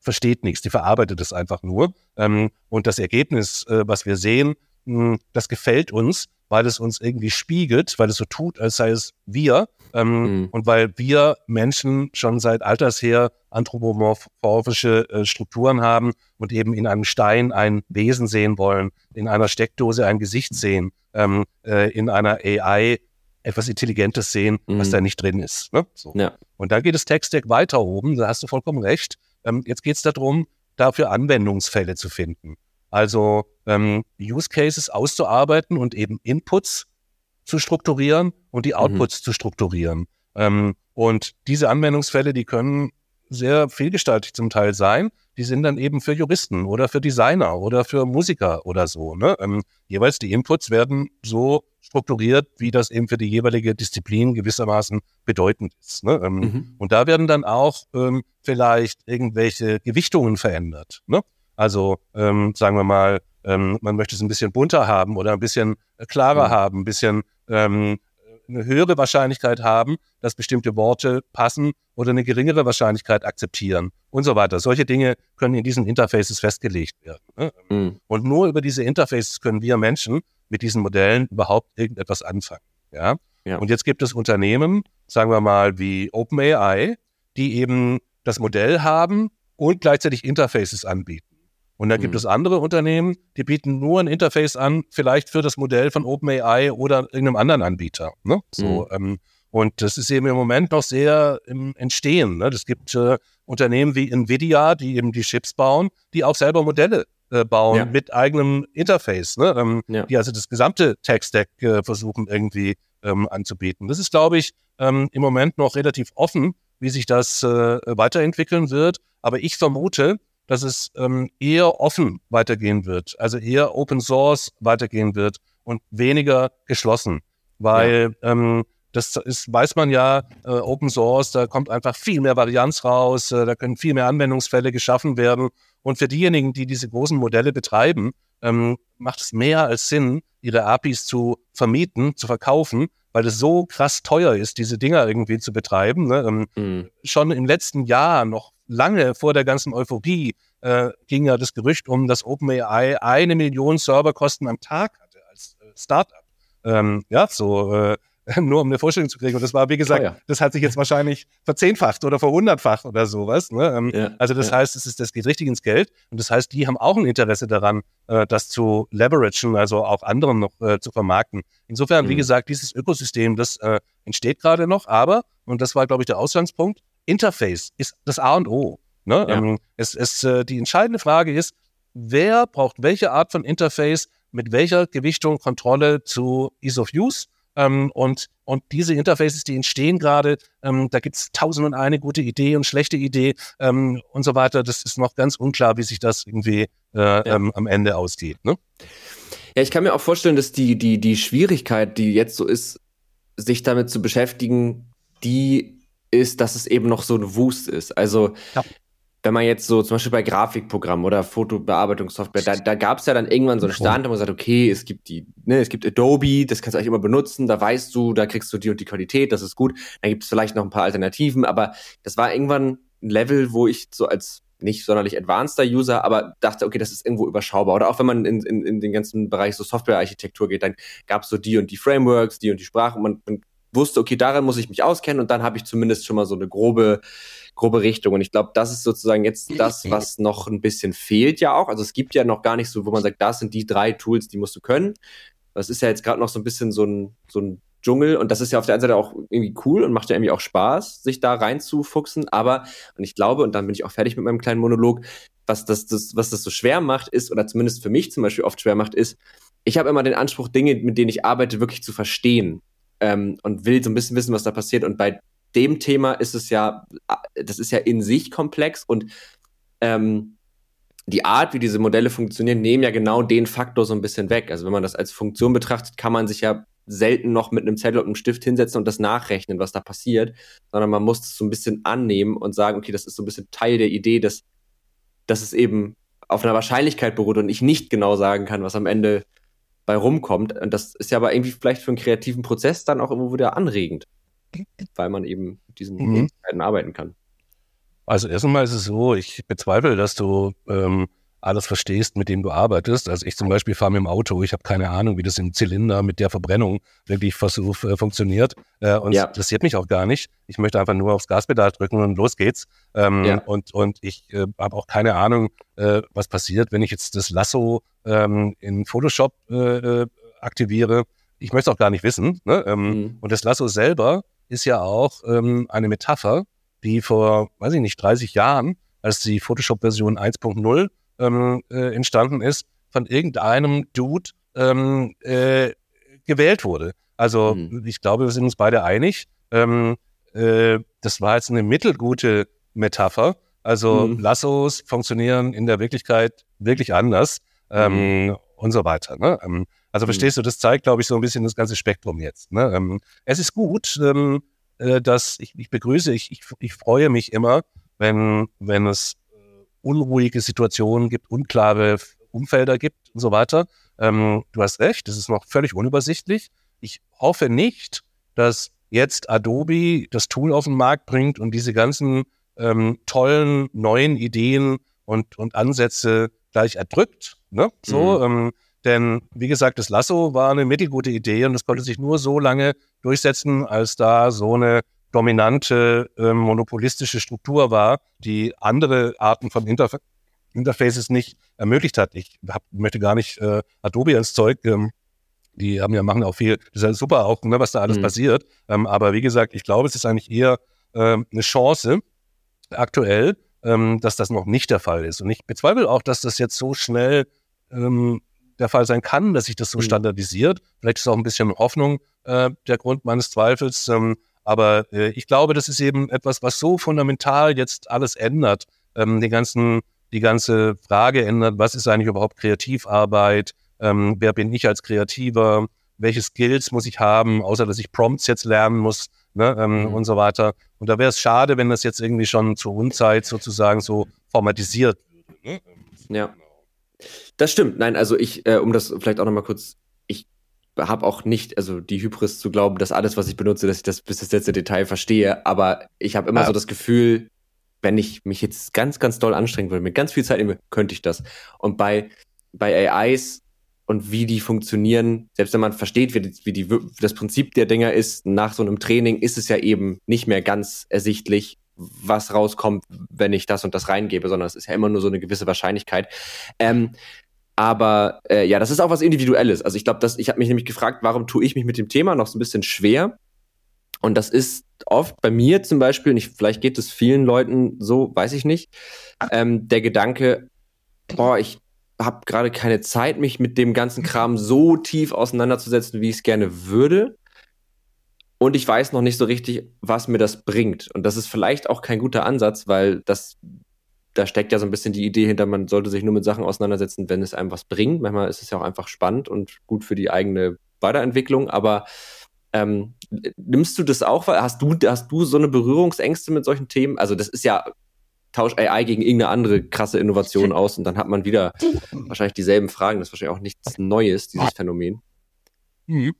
versteht nichts, die verarbeitet es einfach nur. Ähm, und das Ergebnis, äh, was wir sehen, hm, das gefällt uns, weil es uns irgendwie spiegelt, weil es so tut, als sei es wir. Ähm, mhm. Und weil wir Menschen schon seit alters her anthropomorphische äh, Strukturen haben und eben in einem Stein ein Wesen sehen wollen, in einer Steckdose ein Gesicht sehen, ähm, äh, in einer AI etwas Intelligentes sehen, mhm. was da nicht drin ist. Ne? So. Ja. Und dann geht das Tech-Stack weiter oben, da hast du vollkommen recht. Ähm, jetzt geht es darum, dafür Anwendungsfälle zu finden. Also ähm, Use Cases auszuarbeiten und eben Inputs zu strukturieren und die mhm. Outputs mhm. zu strukturieren. Ähm, und diese Anwendungsfälle, die können sehr vielgestaltig zum Teil sein. Die sind dann eben für Juristen oder für Designer oder für Musiker oder so. Ne? Ähm, jeweils die Inputs werden so strukturiert, wie das eben für die jeweilige Disziplin gewissermaßen bedeutend ist. Ne? Ähm, mhm. Und da werden dann auch ähm, vielleicht irgendwelche Gewichtungen verändert. Ne? Also ähm, sagen wir mal, ähm, man möchte es ein bisschen bunter haben oder ein bisschen äh, klarer mhm. haben, ein bisschen ähm, eine höhere Wahrscheinlichkeit haben, dass bestimmte Worte passen oder eine geringere Wahrscheinlichkeit akzeptieren und so weiter. Solche Dinge können in diesen Interfaces festgelegt werden. Ne? Mhm. Und nur über diese Interfaces können wir Menschen mit diesen Modellen überhaupt irgendetwas anfangen. Ja? ja? Und jetzt gibt es Unternehmen, sagen wir mal wie OpenAI, die eben das Modell haben und gleichzeitig Interfaces anbieten. Und dann gibt mhm. es andere Unternehmen, die bieten nur ein Interface an, vielleicht für das Modell von OpenAI oder irgendeinem anderen Anbieter. Ne? So, mhm. ähm, und das ist eben im Moment noch sehr im Entstehen. Ne? Es gibt äh, Unternehmen wie Nvidia, die eben die Chips bauen, die auch selber Modelle äh, bauen ja. mit eigenem Interface, ne? ähm, ja. die also das gesamte Tech-Stack äh, versuchen irgendwie ähm, anzubieten. Das ist, glaube ich, ähm, im Moment noch relativ offen wie sich das äh, weiterentwickeln wird. Aber ich vermute, dass es ähm, eher offen weitergehen wird, also eher Open Source weitergehen wird und weniger geschlossen, weil ja. ähm, das ist, weiß man ja, äh, Open Source, da kommt einfach viel mehr Varianz raus, äh, da können viel mehr Anwendungsfälle geschaffen werden. Und für diejenigen, die diese großen Modelle betreiben, ähm, macht es mehr als Sinn, ihre APIs zu vermieten, zu verkaufen, weil es so krass teuer ist, diese Dinger irgendwie zu betreiben. Ne? Ähm, mhm. Schon im letzten Jahr, noch lange vor der ganzen Euphorie, äh, ging ja das Gerücht um, dass OpenAI eine Million Serverkosten am Tag hatte als äh, Startup. Ähm, ja, so äh, nur um eine Vorstellung zu kriegen. Und das war, wie gesagt, ja. das hat sich jetzt wahrscheinlich verzehnfacht oder verhundertfacht oder sowas. Ne? Ähm, ja, also das ja. heißt, es ist, das geht richtig ins Geld. Und das heißt, die haben auch ein Interesse daran, äh, das zu leveragen, also auch anderen noch äh, zu vermarkten. Insofern, mhm. wie gesagt, dieses Ökosystem, das äh, entsteht gerade noch, aber, und das war, glaube ich, der Ausgangspunkt, Interface ist das A und O. Ne? Ähm, es, es, äh, die entscheidende Frage ist, wer braucht welche Art von Interface mit welcher Gewichtung, Kontrolle zu Ease of Use ähm, und, und diese Interfaces, die entstehen gerade, ähm, da gibt es tausend und eine gute Idee und schlechte Idee ähm, und so weiter. Das ist noch ganz unklar, wie sich das irgendwie äh, ja. Ähm, am Ende ausgeht. Ne? Ja, ich kann mir auch vorstellen, dass die, die, die Schwierigkeit, die jetzt so ist, sich damit zu beschäftigen, die ist, dass es eben noch so ein Wust ist. Also ja wenn man jetzt so zum Beispiel bei Grafikprogrammen oder Fotobearbeitungssoftware, da, da gab es ja dann irgendwann so einen Stand, wo man sagt, okay, es gibt die, ne, es gibt Adobe, das kannst du eigentlich immer benutzen, da weißt du, da kriegst du die und die Qualität, das ist gut. Dann gibt es vielleicht noch ein paar Alternativen, aber das war irgendwann ein Level, wo ich so als nicht sonderlich advanceder User, aber dachte, okay, das ist irgendwo überschaubar. Oder auch wenn man in, in, in den ganzen Bereich so Softwarearchitektur geht, dann gab es so die und die Frameworks, die und die Sprachen. Man, man wusste, okay, daran muss ich mich auskennen und dann habe ich zumindest schon mal so eine grobe grobe Richtung. Und ich glaube, das ist sozusagen jetzt das, was noch ein bisschen fehlt ja auch. Also es gibt ja noch gar nicht so, wo man sagt, das sind die drei Tools, die musst du können. Das ist ja jetzt gerade noch so ein bisschen so ein, so ein Dschungel und das ist ja auf der einen Seite auch irgendwie cool und macht ja irgendwie auch Spaß, sich da reinzufuchsen. Aber, und ich glaube, und dann bin ich auch fertig mit meinem kleinen Monolog, was das, das, was das so schwer macht, ist, oder zumindest für mich zum Beispiel oft schwer macht, ist, ich habe immer den Anspruch, Dinge, mit denen ich arbeite, wirklich zu verstehen. Ähm, und will so ein bisschen wissen, was da passiert. Und bei dem Thema ist es ja, das ist ja in sich komplex und ähm, die Art, wie diese Modelle funktionieren, nehmen ja genau den Faktor so ein bisschen weg. Also wenn man das als Funktion betrachtet, kann man sich ja selten noch mit einem Zettel und einem Stift hinsetzen und das nachrechnen, was da passiert, sondern man muss es so ein bisschen annehmen und sagen, okay, das ist so ein bisschen Teil der Idee, dass, dass es eben auf einer Wahrscheinlichkeit beruht und ich nicht genau sagen kann, was am Ende bei rumkommt. Und das ist ja aber irgendwie vielleicht für einen kreativen Prozess dann auch immer wieder anregend weil man eben mit diesen mhm. Möglichkeiten arbeiten kann. Also erstmal ist es so, ich bezweifle, dass du ähm, alles verstehst, mit dem du arbeitest. Also ich zum Beispiel fahre mit dem Auto, ich habe keine Ahnung, wie das im Zylinder mit der Verbrennung wirklich versuch, äh, funktioniert. Äh, und ja. das interessiert mich auch gar nicht. Ich möchte einfach nur aufs Gaspedal drücken und los geht's. Ähm, ja. Und und ich äh, habe auch keine Ahnung, äh, was passiert, wenn ich jetzt das Lasso ähm, in Photoshop äh, äh, aktiviere. Ich möchte es auch gar nicht wissen. Ne? Ähm, mhm. Und das Lasso selber ist ja auch ähm, eine Metapher, die vor, weiß ich nicht, 30 Jahren, als die Photoshop-Version 1.0 ähm, äh, entstanden ist, von irgendeinem Dude ähm, äh, gewählt wurde. Also mhm. ich glaube, wir sind uns beide einig. Ähm, äh, das war jetzt eine mittelgute Metapher. Also mhm. Lassos funktionieren in der Wirklichkeit wirklich anders ähm, mhm. und so weiter. Ne? Ähm, also mhm. verstehst du, das zeigt, glaube ich, so ein bisschen das ganze Spektrum jetzt. Ne? Ähm, es ist gut, ähm, äh, dass ich, ich begrüße, ich, ich, ich freue mich immer, wenn, wenn es unruhige Situationen gibt, unklare Umfelder gibt und so weiter. Ähm, du hast recht, das ist noch völlig unübersichtlich. Ich hoffe nicht, dass jetzt Adobe das Tool auf den Markt bringt und diese ganzen ähm, tollen neuen Ideen und, und Ansätze gleich erdrückt. Ne? So, mhm. ähm, denn wie gesagt, das Lasso war eine mittelgute Idee und es konnte sich nur so lange durchsetzen, als da so eine dominante äh, monopolistische Struktur war, die andere Arten von Interfa Interfaces nicht ermöglicht hat. Ich hab, möchte gar nicht äh, Adobe ins Zeug. Ähm, die haben ja machen auch viel. Das ist ja super auch, ne, was da alles mhm. passiert. Ähm, aber wie gesagt, ich glaube, es ist eigentlich eher äh, eine Chance aktuell, ähm, dass das noch nicht der Fall ist. Und ich bezweifle auch, dass das jetzt so schnell ähm, der Fall sein kann, dass sich das so mhm. standardisiert. Vielleicht ist auch ein bisschen Hoffnung äh, der Grund meines Zweifels. Ähm, Aber äh, ich glaube, das ist eben etwas, was so fundamental jetzt alles ändert, ähm, den ganzen, die ganze Frage ändert, was ist eigentlich überhaupt Kreativarbeit, ähm, wer bin ich als Kreativer, welche Skills muss ich haben, außer dass ich Prompts jetzt lernen muss ne, ähm, mhm. und so weiter. Und da wäre es schade, wenn das jetzt irgendwie schon zur Unzeit sozusagen so formatisiert würde. Ne? Ja. Das stimmt. Nein, also ich, äh, um das vielleicht auch nochmal kurz, ich habe auch nicht, also die Hybris zu glauben, dass alles, was ich benutze, dass ich das bis das letzte Detail verstehe, aber ich habe immer ja. so das Gefühl, wenn ich mich jetzt ganz, ganz doll anstrengen würde, mit ganz viel Zeit nehme, könnte ich das. Und bei, bei AIs und wie die funktionieren, selbst wenn man versteht, wie, die, wie die, das Prinzip der Dinger ist, nach so einem Training ist es ja eben nicht mehr ganz ersichtlich, was rauskommt, wenn ich das und das reingebe, sondern es ist ja immer nur so eine gewisse Wahrscheinlichkeit. Ähm, aber äh, ja, das ist auch was Individuelles. Also ich glaube, ich habe mich nämlich gefragt, warum tue ich mich mit dem Thema noch so ein bisschen schwer? Und das ist oft bei mir zum Beispiel, und ich, vielleicht geht es vielen Leuten so, weiß ich nicht, ähm, der Gedanke, boah, ich habe gerade keine Zeit, mich mit dem ganzen Kram so tief auseinanderzusetzen, wie ich es gerne würde. Und ich weiß noch nicht so richtig, was mir das bringt. Und das ist vielleicht auch kein guter Ansatz, weil das, da steckt ja so ein bisschen die Idee hinter, man sollte sich nur mit Sachen auseinandersetzen, wenn es einem was bringt. Manchmal ist es ja auch einfach spannend und gut für die eigene Weiterentwicklung. Aber ähm, nimmst du das auch? Hast du, hast du so eine Berührungsängste mit solchen Themen? Also das ist ja tausch AI gegen irgendeine andere krasse Innovation aus und dann hat man wieder wahrscheinlich dieselben Fragen. Das ist wahrscheinlich auch nichts Neues, dieses Phänomen. Mhm.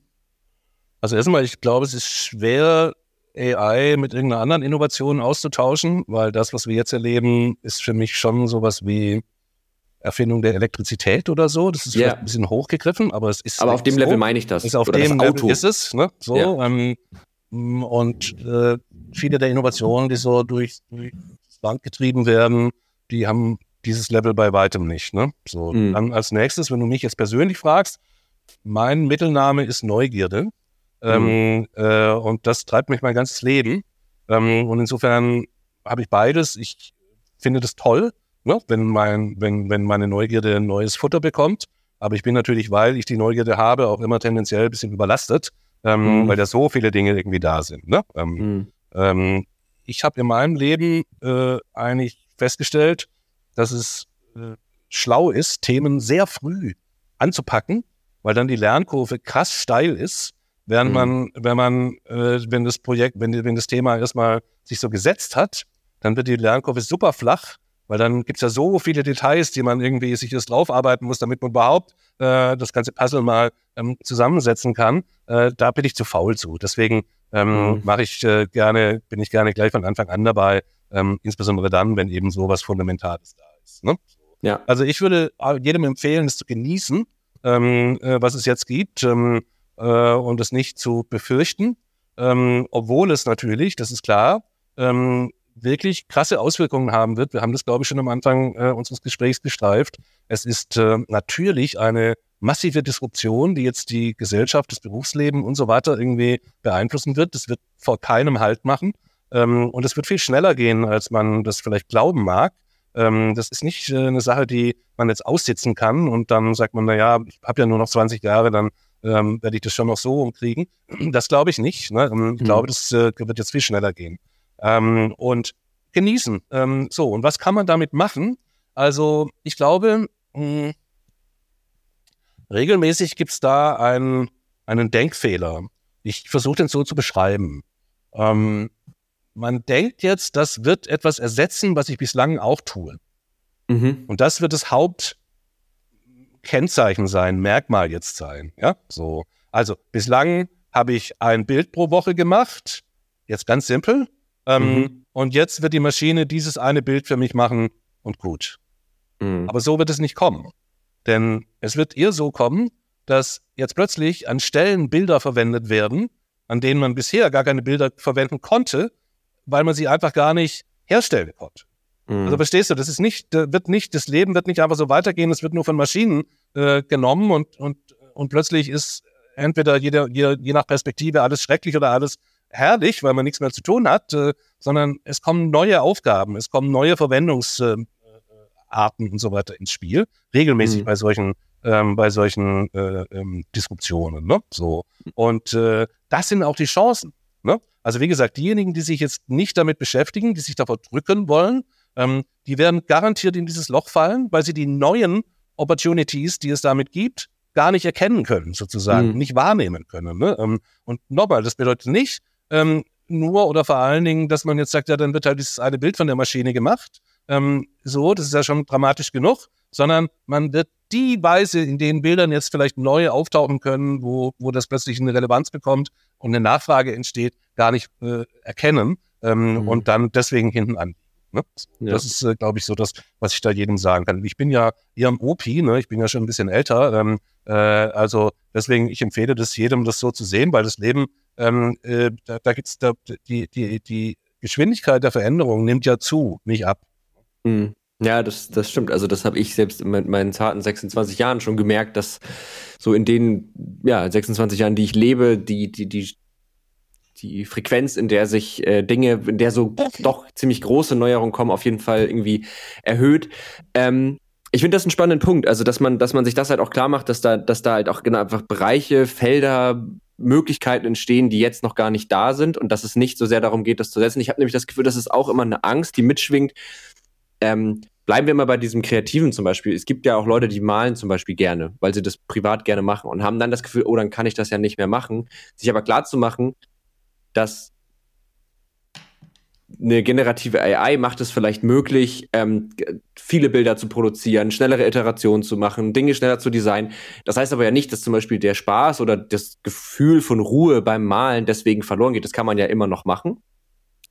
Also erstmal, ich glaube, es ist schwer, AI mit irgendeiner anderen Innovation auszutauschen, weil das, was wir jetzt erleben, ist für mich schon sowas wie Erfindung der Elektrizität oder so. Das ist yeah. vielleicht ein bisschen hochgegriffen, aber es ist. Aber auf dem so. Level meine ich das. Ist auf oder dem Auto. Level ist es, ne? So. Yeah. Ähm, und äh, viele der Innovationen, die so durch, durch Land getrieben werden, die haben dieses Level bei weitem nicht. Ne? So, mhm. dann als nächstes, wenn du mich jetzt persönlich fragst, mein Mittelname ist Neugierde. Ähm, mhm. äh, und das treibt mich mein ganzes Leben. Ähm, und insofern habe ich beides. Ich finde das toll, ne? wenn, mein, wenn, wenn meine Neugierde ein neues Futter bekommt. Aber ich bin natürlich, weil ich die Neugierde habe, auch immer tendenziell ein bisschen überlastet, ähm, mhm. weil da so viele Dinge irgendwie da sind. Ne? Ähm, mhm. ähm, ich habe in meinem Leben äh, eigentlich festgestellt, dass es äh, schlau ist, Themen sehr früh anzupacken, weil dann die Lernkurve krass steil ist, während mhm. man, wenn man, äh, wenn das Projekt, wenn, wenn das Thema erstmal sich so gesetzt hat, dann wird die Lernkurve super flach, weil dann gibt's ja so viele Details, die man irgendwie sich jetzt draufarbeiten muss, damit man überhaupt äh, das ganze Puzzle mal ähm, zusammensetzen kann. Äh, da bin ich zu faul zu. Deswegen ähm, mhm. mache ich äh, gerne, bin ich gerne gleich von Anfang an dabei, ähm, insbesondere dann, wenn eben so was Fundamentales da ist. Ne? Ja. Also ich würde jedem empfehlen, es zu genießen, ähm, äh, was es jetzt gibt ähm, äh, und es nicht zu befürchten, ähm, obwohl es natürlich, das ist klar, ähm, wirklich krasse Auswirkungen haben wird. Wir haben das, glaube ich, schon am Anfang äh, unseres Gesprächs gestreift. Es ist äh, natürlich eine massive Disruption, die jetzt die Gesellschaft, das Berufsleben und so weiter irgendwie beeinflussen wird. Das wird vor keinem Halt machen. Ähm, und es wird viel schneller gehen, als man das vielleicht glauben mag. Ähm, das ist nicht äh, eine Sache, die man jetzt aussitzen kann und dann sagt man, na ja, ich habe ja nur noch 20 Jahre, dann ähm, werde ich das schon noch so umkriegen. Das glaube ich nicht. Ne? Ähm, ich mhm. glaube, das äh, wird jetzt viel schneller gehen. Ähm, und genießen. Ähm, so, und was kann man damit machen? Also, ich glaube, mh, hm, Regelmäßig gibt es da einen, einen Denkfehler. Ich versuche den so zu beschreiben. Ähm, man denkt jetzt, das wird etwas ersetzen, was ich bislang auch tue. Mhm. Und das wird das Hauptkennzeichen sein, Merkmal jetzt sein. Ja, so. Also bislang habe ich ein Bild pro Woche gemacht. Jetzt ganz simpel. Ähm, mhm. Und jetzt wird die Maschine dieses eine Bild für mich machen und gut. Mhm. Aber so wird es nicht kommen. Denn es wird eher so kommen, dass jetzt plötzlich an Stellen Bilder verwendet werden, an denen man bisher gar keine Bilder verwenden konnte, weil man sie einfach gar nicht herstellen konnte. Mhm. Also verstehst du, das ist nicht, wird nicht, das Leben wird nicht einfach so weitergehen, es wird nur von Maschinen äh, genommen und, und, und plötzlich ist entweder jeder, je, je nach Perspektive alles schrecklich oder alles herrlich, weil man nichts mehr zu tun hat, äh, sondern es kommen neue Aufgaben, es kommen neue Verwendungs, äh, Arten und so weiter ins Spiel, regelmäßig mhm. bei solchen ähm, bei solchen äh, ähm, Disruptionen. Ne? So. Und äh, das sind auch die Chancen. Ne? Also wie gesagt, diejenigen, die sich jetzt nicht damit beschäftigen, die sich davor drücken wollen, ähm, die werden garantiert in dieses Loch fallen, weil sie die neuen Opportunities, die es damit gibt, gar nicht erkennen können, sozusagen, mhm. nicht wahrnehmen können. Ne? Ähm, und nochmal, das bedeutet nicht ähm, nur oder vor allen Dingen, dass man jetzt sagt, ja, dann wird halt dieses eine Bild von der Maschine gemacht. Ähm, so, das ist ja schon dramatisch genug, sondern man wird die Weise, in denen Bildern jetzt vielleicht neu auftauchen können, wo, wo das plötzlich eine Relevanz bekommt und eine Nachfrage entsteht, gar nicht äh, erkennen ähm, mhm. und dann deswegen hinten an. Ne? Ja. Das ist, äh, glaube ich, so das, was ich da jedem sagen kann. Ich bin ja eher im OP, ne? ich bin ja schon ein bisschen älter. Ähm, äh, also deswegen, ich empfehle das jedem, das so zu sehen, weil das Leben, ähm, äh, da, da gibt's da, die, die, die Geschwindigkeit der Veränderung nimmt ja zu, nicht ab. Mhm. Ja, das, das stimmt. Also das habe ich selbst mit meinen zarten 26 Jahren schon gemerkt, dass so in den ja, 26 Jahren, die ich lebe, die, die, die, die Frequenz, in der sich äh, Dinge, in der so doch ziemlich große Neuerungen kommen, auf jeden Fall irgendwie erhöht. Ähm, ich finde das einen spannenden Punkt, also dass man, dass man sich das halt auch klar macht, dass da, dass da halt auch genau einfach Bereiche, Felder, Möglichkeiten entstehen, die jetzt noch gar nicht da sind und dass es nicht so sehr darum geht, das zu setzen. Ich habe nämlich das Gefühl, dass es auch immer eine Angst, die mitschwingt, ähm, bleiben wir mal bei diesem Kreativen zum Beispiel. Es gibt ja auch Leute, die malen zum Beispiel gerne, weil sie das privat gerne machen und haben dann das Gefühl, oh, dann kann ich das ja nicht mehr machen. Sich aber klar zu machen, dass eine generative AI macht es vielleicht möglich, ähm, viele Bilder zu produzieren, schnellere Iterationen zu machen, Dinge schneller zu designen. Das heißt aber ja nicht, dass zum Beispiel der Spaß oder das Gefühl von Ruhe beim Malen deswegen verloren geht. Das kann man ja immer noch machen.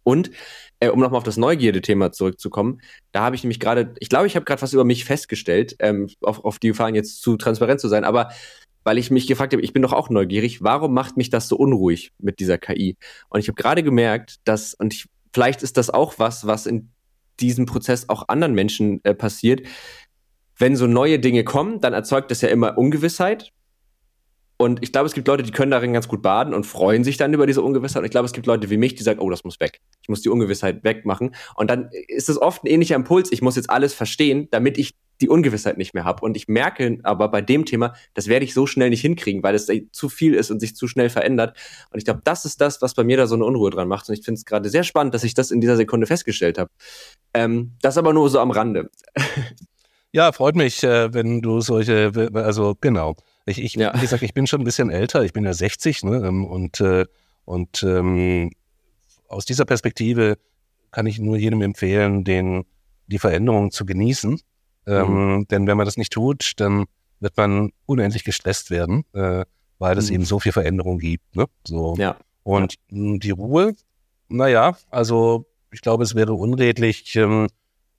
Und äh, um nochmal auf das Neugierde-Thema zurückzukommen, da habe ich nämlich gerade, ich glaube, ich habe gerade was über mich festgestellt, ähm, auf, auf die Gefahren jetzt zu transparent zu sein, aber weil ich mich gefragt habe, ich bin doch auch neugierig, warum macht mich das so unruhig mit dieser KI? Und ich habe gerade gemerkt, dass, und ich, vielleicht ist das auch was, was in diesem Prozess auch anderen Menschen äh, passiert, wenn so neue Dinge kommen, dann erzeugt das ja immer Ungewissheit. Und ich glaube, es gibt Leute, die können darin ganz gut baden und freuen sich dann über diese Ungewissheit. Und ich glaube, es gibt Leute wie mich, die sagen, oh, das muss weg. Ich muss die Ungewissheit wegmachen. Und dann ist es oft ein ähnlicher Impuls. Ich muss jetzt alles verstehen, damit ich die Ungewissheit nicht mehr habe. Und ich merke aber bei dem Thema, das werde ich so schnell nicht hinkriegen, weil es zu viel ist und sich zu schnell verändert. Und ich glaube, das ist das, was bei mir da so eine Unruhe dran macht. Und ich finde es gerade sehr spannend, dass ich das in dieser Sekunde festgestellt habe. Ähm, das aber nur so am Rande. Ja, freut mich, äh, wenn du solche, also genau. Ich, ich ja. wie gesagt, ich bin schon ein bisschen älter, ich bin ja 60, ne? Ähm, und, äh, und ähm, aus dieser Perspektive kann ich nur jedem empfehlen, den, die Veränderungen zu genießen. Ähm, mhm. Denn wenn man das nicht tut, dann wird man unendlich gestresst werden, äh, weil es mhm. eben so viel Veränderung gibt. Ne? So. Ja. Und ja. die Ruhe, naja, also ich glaube, es wäre unredlich ähm,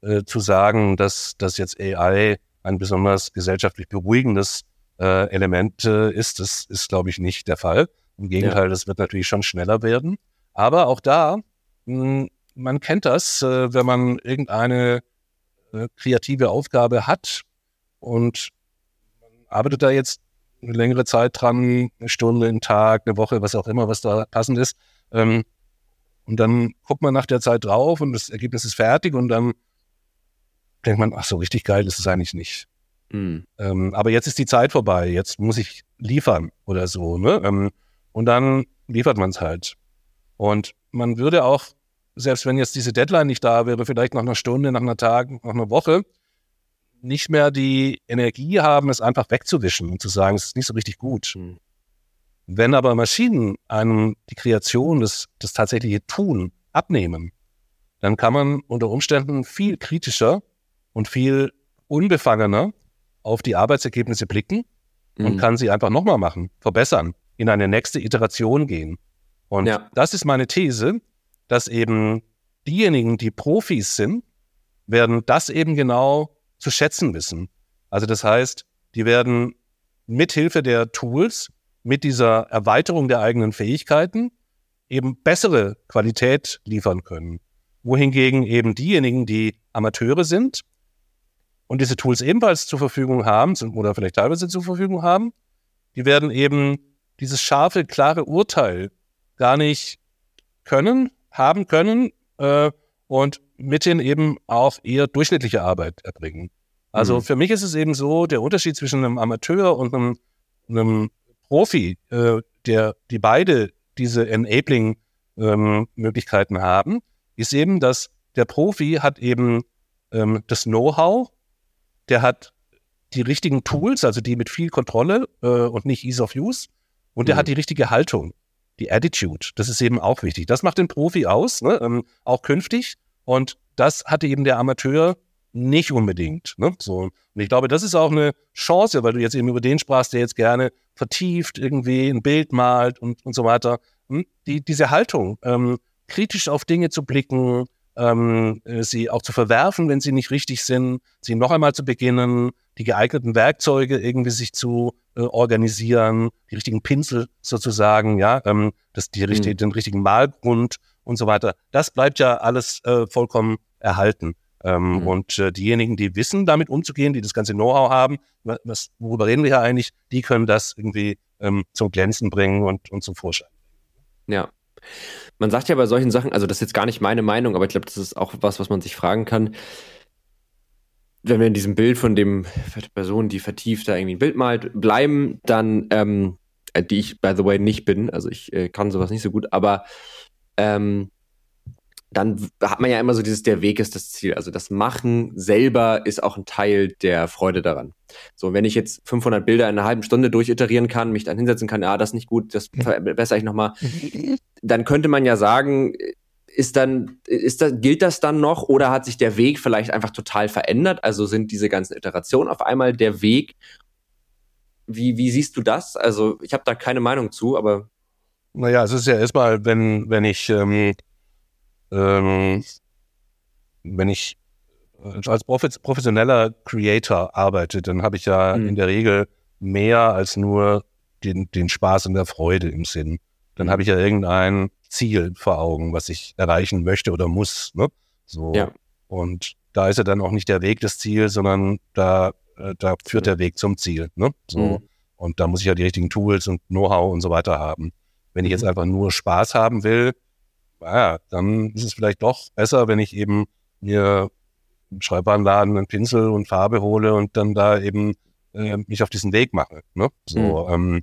äh, zu sagen, dass, dass jetzt AI ein besonders gesellschaftlich beruhigendes äh, Element äh, ist. Das ist, glaube ich, nicht der Fall. Im Gegenteil, ja. das wird natürlich schon schneller werden. Aber auch da, mh, hm, man kennt das, äh, wenn man irgendeine äh, kreative Aufgabe hat und man arbeitet da jetzt eine längere Zeit dran, eine Stunde, einen Tag, eine Woche, was auch immer, was da passend ist. Ähm, und dann guckt man nach der Zeit drauf und das Ergebnis ist fertig und dann denkt man, ach so, richtig geil ist es eigentlich nicht. Mhm. Ähm, aber jetzt ist die Zeit vorbei, jetzt muss ich liefern oder so. Ne? Ähm, und dann liefert man es halt. Und man würde auch, selbst wenn jetzt diese Deadline nicht da wäre, vielleicht nach einer Stunde, nach einer Tag, nach einer Woche, nicht mehr die Energie haben, es einfach wegzuwischen und zu sagen, es ist nicht so richtig gut. Mhm. Wenn aber Maschinen einem die Kreation, das, das tatsächliche Tun abnehmen, dann kann man unter Umständen viel kritischer und viel unbefangener auf die Arbeitsergebnisse blicken mhm. und kann sie einfach nochmal machen, verbessern, in eine nächste Iteration gehen. Und ja. das ist meine These, dass eben diejenigen, die Profis sind, werden das eben genau zu schätzen wissen. Also das heißt, die werden mithilfe der Tools, mit dieser Erweiterung der eigenen Fähigkeiten eben bessere Qualität liefern können. Wohingegen eben diejenigen, die Amateure sind, und diese Tools ebenfalls zur Verfügung haben oder vielleicht teilweise zur Verfügung haben, die werden eben dieses scharfe, klare Urteil gar nicht können, haben können äh, und mithin eben auch eher durchschnittliche Arbeit erbringen. Also mhm. für mich ist es eben so, der Unterschied zwischen einem Amateur und einem, einem Profi, äh, der, die beide diese Enabling ähm, haben, ist eben, dass der Profi hat eben ähm, das Know-how, der hat die richtigen Tools, also die mit viel Kontrolle äh, und nicht Ease of Use, und der mhm. hat die richtige Haltung, die Attitude. Das ist eben auch wichtig. Das macht den Profi aus, ne? ähm, auch künftig. Und das hatte eben der Amateur nicht unbedingt. Ne? So. Und ich glaube, das ist auch eine Chance, weil du jetzt eben über den sprachst, der jetzt gerne vertieft irgendwie ein Bild malt und, und so weiter. Hm? Die, diese Haltung, ähm, kritisch auf Dinge zu blicken, ähm, äh, sie auch zu verwerfen, wenn sie nicht richtig sind, sie noch einmal zu beginnen, die geeigneten Werkzeuge irgendwie sich zu äh, organisieren, die richtigen Pinsel sozusagen, ja, ähm, das, die, mhm. den richtigen Malgrund und so weiter. Das bleibt ja alles äh, vollkommen erhalten. Ähm, mhm. Und äh, diejenigen, die wissen, damit umzugehen, die das ganze Know-how haben, was, worüber reden wir hier eigentlich, die können das irgendwie ähm, zum Glänzen bringen und, und zum Vorschein. Ja. Man sagt ja bei solchen Sachen, also das ist jetzt gar nicht meine Meinung, aber ich glaube, das ist auch was, was man sich fragen kann. Wenn wir in diesem Bild von dem Person, die vertieft da irgendwie ein Bild malt, bleiben, dann, ähm, äh, die ich, by the way, nicht bin, also ich äh, kann sowas nicht so gut, aber ähm, dann hat man ja immer so dieses, der Weg ist das Ziel. Also das Machen selber ist auch ein Teil der Freude daran. So, wenn ich jetzt 500 Bilder in einer halben Stunde durchiterieren kann, mich dann hinsetzen kann, ja, das ist nicht gut, das verbessere ich nochmal, dann könnte man ja sagen, ist dann, ist das, gilt das dann noch oder hat sich der Weg vielleicht einfach total verändert? Also sind diese ganzen Iterationen auf einmal der Weg? Wie, wie siehst du das? Also ich habe da keine Meinung zu, aber. Naja, es ist ja erstmal, wenn, wenn ich ähm ähm, wenn ich äh, als professioneller Creator arbeite, dann habe ich ja mhm. in der Regel mehr als nur den, den Spaß und der Freude im Sinn. Dann mhm. habe ich ja irgendein Ziel vor Augen, was ich erreichen möchte oder muss. Ne? So. Ja. Und da ist ja dann auch nicht der Weg das Ziel, sondern da, äh, da führt der Weg zum Ziel. Ne? So. Mhm. Und da muss ich ja die richtigen Tools und Know-how und so weiter haben. Wenn ich jetzt mhm. einfach nur Spaß haben will, naja, dann ist es vielleicht doch besser, wenn ich eben mir im Schreibwarenladen einen Pinsel und Farbe hole und dann da eben äh, mich auf diesen Weg mache. Ne? So, mhm. ähm,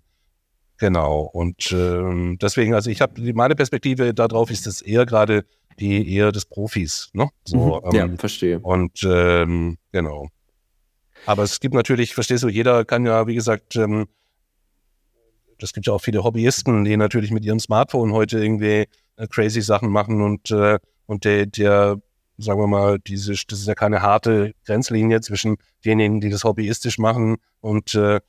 genau. Und ähm, deswegen, also ich habe meine Perspektive darauf ist das eher gerade die eher des Profis. Ne? So, mhm. ähm, ja, verstehe. Und ähm, genau. Aber es gibt natürlich, verstehst du, jeder kann ja, wie gesagt, ähm, das gibt ja auch viele Hobbyisten, die natürlich mit ihrem Smartphone heute irgendwie äh, crazy Sachen machen und, äh, und der, der, sagen wir mal, diese, das ist ja keine harte Grenzlinie zwischen denjenigen, die das hobbyistisch machen und äh,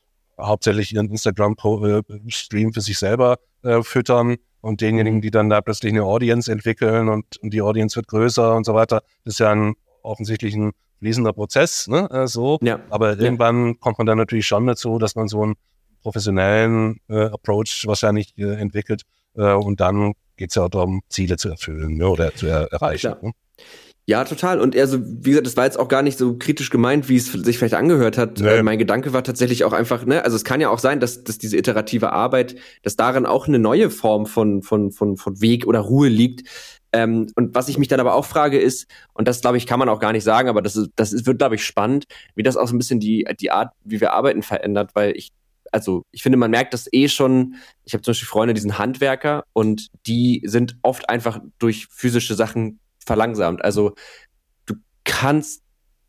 hauptsächlich ihren Instagram-Stream für sich selber äh, füttern und denjenigen, mhm. die dann da plötzlich eine Audience entwickeln und, und die Audience wird größer und so weiter. Das ist ja ein offensichtlich ein fließender Prozess, ne? Äh, so. Ja. Aber irgendwann ja. kommt man dann natürlich schon dazu, dass man so einen professionellen äh, Approach wahrscheinlich äh, entwickelt äh, und dann geht es ja auch darum, Ziele zu erfüllen ne, oder zu er erreichen. Ne? Ja, total. Und also, wie gesagt, das war jetzt auch gar nicht so kritisch gemeint, wie es sich vielleicht angehört hat. Nee. Äh, mein Gedanke war tatsächlich auch einfach, ne, also es kann ja auch sein, dass, dass diese iterative Arbeit, dass darin auch eine neue Form von, von, von, von Weg oder Ruhe liegt. Ähm, und was ich mich dann aber auch frage ist, und das glaube ich, kann man auch gar nicht sagen, aber das ist, das ist, wird, glaube ich, spannend, wie das auch so ein bisschen die, die Art, wie wir arbeiten, verändert, weil ich also ich finde, man merkt das eh schon. Ich habe zum Beispiel Freunde, die sind Handwerker und die sind oft einfach durch physische Sachen verlangsamt. Also du kannst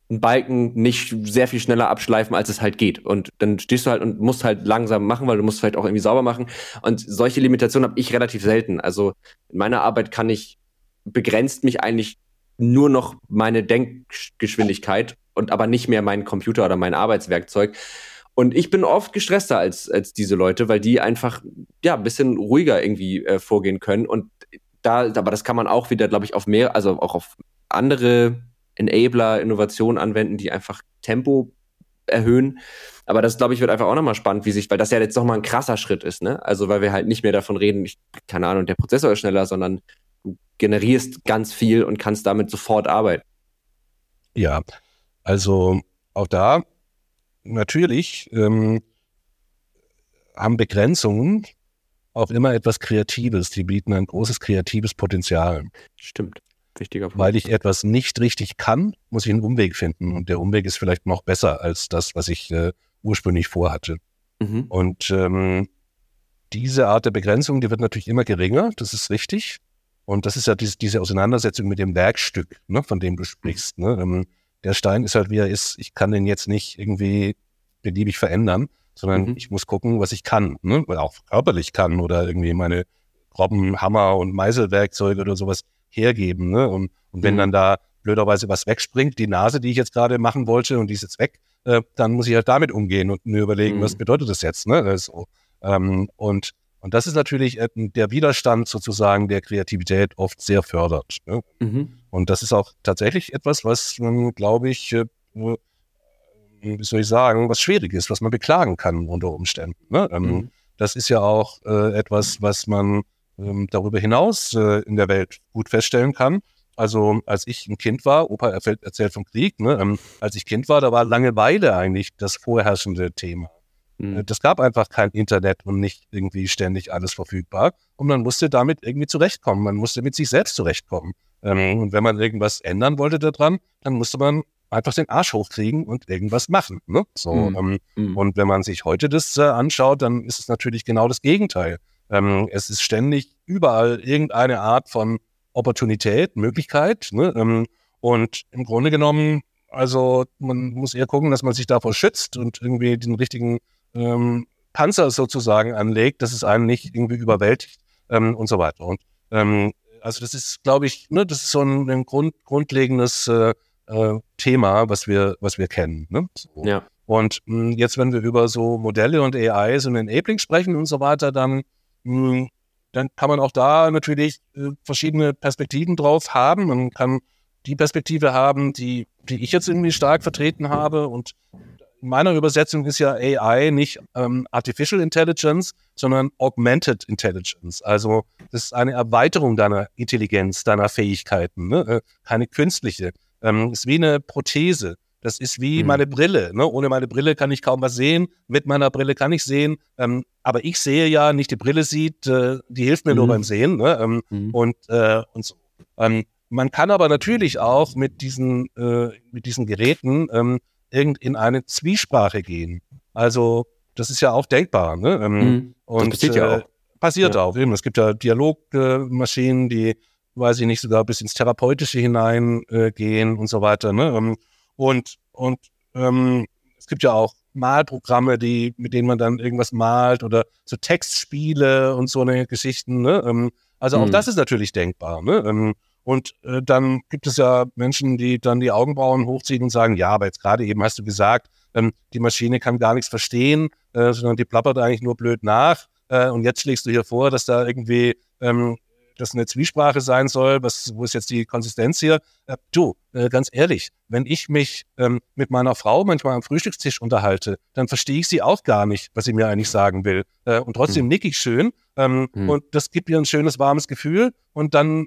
einen Balken nicht sehr viel schneller abschleifen, als es halt geht. Und dann stehst du halt und musst halt langsam machen, weil du musst vielleicht auch irgendwie sauber machen. Und solche Limitationen habe ich relativ selten. Also in meiner Arbeit kann ich, begrenzt mich eigentlich nur noch meine Denkgeschwindigkeit und aber nicht mehr mein Computer oder mein Arbeitswerkzeug. Und ich bin oft gestresster als, als diese Leute, weil die einfach ja ein bisschen ruhiger irgendwie äh, vorgehen können. Und da, aber das kann man auch wieder, glaube ich, auf mehr, also auch auf andere Enabler, Innovationen anwenden, die einfach Tempo erhöhen. Aber das, glaube ich, wird einfach auch nochmal spannend, wie sich, weil das ja jetzt nochmal ein krasser Schritt ist, ne? Also, weil wir halt nicht mehr davon reden, ich, keine Ahnung, der Prozessor ist schneller, sondern du generierst ganz viel und kannst damit sofort arbeiten. Ja, also auch da natürlich ähm, haben Begrenzungen auch immer etwas Kreatives. Die bieten ein großes kreatives Potenzial. Stimmt. Wichtiger Punkt. Weil ich etwas nicht richtig kann, muss ich einen Umweg finden. Und der Umweg ist vielleicht noch besser als das, was ich äh, ursprünglich vorhatte. Mhm. Und ähm, diese Art der Begrenzung, die wird natürlich immer geringer, das ist richtig. und das ist ja diese, diese Auseinandersetzung mit dem Werkstück, ne, von dem du sprichst. Ne? Der Stein ist halt wie er ist. Ich kann den jetzt nicht irgendwie beliebig verändern, sondern mhm. ich muss gucken, was ich kann, ne? Oder auch körperlich kann oder irgendwie meine groben Hammer- und Meißelwerkzeuge oder sowas hergeben. Ne? Und, und wenn mhm. dann da blöderweise was wegspringt, die Nase, die ich jetzt gerade machen wollte und die ist jetzt weg, äh, dann muss ich halt damit umgehen und mir überlegen, mhm. was bedeutet das jetzt. Ne? Also, ähm, und und das ist natürlich der Widerstand sozusagen der Kreativität oft sehr fördert. Ne? Mhm. Und das ist auch tatsächlich etwas, was, glaube ich, äh, wie soll ich sagen, was schwierig ist, was man beklagen kann unter Umständen. Ne? Ähm, mhm. Das ist ja auch äh, etwas, was man ähm, darüber hinaus äh, in der Welt gut feststellen kann. Also als ich ein Kind war, Opa erzählt vom Krieg, ne? Ähm, als ich Kind war, da war Langeweile eigentlich das vorherrschende Thema. Mhm. Das gab einfach kein Internet und nicht irgendwie ständig alles verfügbar. Und man musste damit irgendwie zurechtkommen. Man musste mit sich selbst zurechtkommen. Ähm, und wenn man irgendwas ändern wollte daran, dann musste man einfach den Arsch hochkriegen und irgendwas machen. Ne? So, mhm. Ähm, mhm. Und wenn man sich heute das äh, anschaut, dann ist es natürlich genau das Gegenteil. Ähm, es ist ständig überall irgendeine Art von Opportunität, Möglichkeit. Ne? Ähm, und im Grunde genommen, also man muss eher gucken, dass man sich davor schützt und irgendwie den richtigen ähm, Panzer sozusagen anlegt, dass es einen nicht irgendwie überwältigt ähm, und so weiter. Und ähm, also das ist, glaube ich, ne, das ist so ein, ein Grund, grundlegendes äh, äh, Thema, was wir, was wir kennen. Ne? So. Ja. Und mh, hm, jetzt, wenn wir über so Modelle und AIs und Enabling sprechen und so weiter, dann, mh, hm, dann kann man auch da natürlich äh, verschiedene Perspektiven drauf haben. Man kann die Perspektive haben, die, die ich jetzt irgendwie stark vertreten habe und in meiner Übersetzung ist ja AI nicht ähm, Artificial Intelligence, sondern Augmented Intelligence. Also das ist eine Erweiterung deiner Intelligenz, deiner Fähigkeiten, ne? Äh, keine künstliche. Ähm, ist wie eine Prothese. Das ist wie mhm. meine Brille. Ne? Ohne meine Brille kann ich kaum was sehen. Mit meiner Brille kann ich sehen. Ähm, aber ich sehe ja, nicht die Brille sieht, äh, die hilft mir mhm. nur beim Sehen. Ne? Ähm, mhm. und, äh, und so. Ähm, man kann aber natürlich auch mit diesen, äh, mit diesen Geräten ähm, irgend in eine Zwiesprache gehen. Also das ist ja auch denkbar. Ne? Ähm, mhm. Und das passiert ja äh, auch. Passiert ja. auch. Eben. Es gibt ja Dialogmaschinen, die, weiß ich nicht, sogar bis ins Therapeutische hineingehen äh, und so weiter. Ne? Ähm, und und ähm, es gibt ja auch Malprogramme, die, mit denen man dann irgendwas malt oder so Textspiele und so eine Geschichten. Ne? Ähm, also auch mhm. das ist natürlich denkbar. Ne? Und äh, dann gibt es ja Menschen, die dann die Augenbrauen hochziehen und sagen, ja, aber jetzt gerade eben hast du gesagt, ähm, die Maschine kann gar nichts verstehen, äh, sondern die plappert eigentlich nur blöd nach. Äh, und jetzt schlägst du hier vor, dass da irgendwie ähm, das eine Zwiesprache sein soll. Was, wo ist jetzt die Konsistenz hier? Äh, du, äh, ganz ehrlich, wenn ich mich ähm, mit meiner Frau manchmal am Frühstückstisch unterhalte, dann verstehe ich sie auch gar nicht, was sie mir eigentlich sagen will. Äh, und trotzdem hm. nick ich schön. Ähm, hm. Und das gibt mir ein schönes, warmes Gefühl. Und dann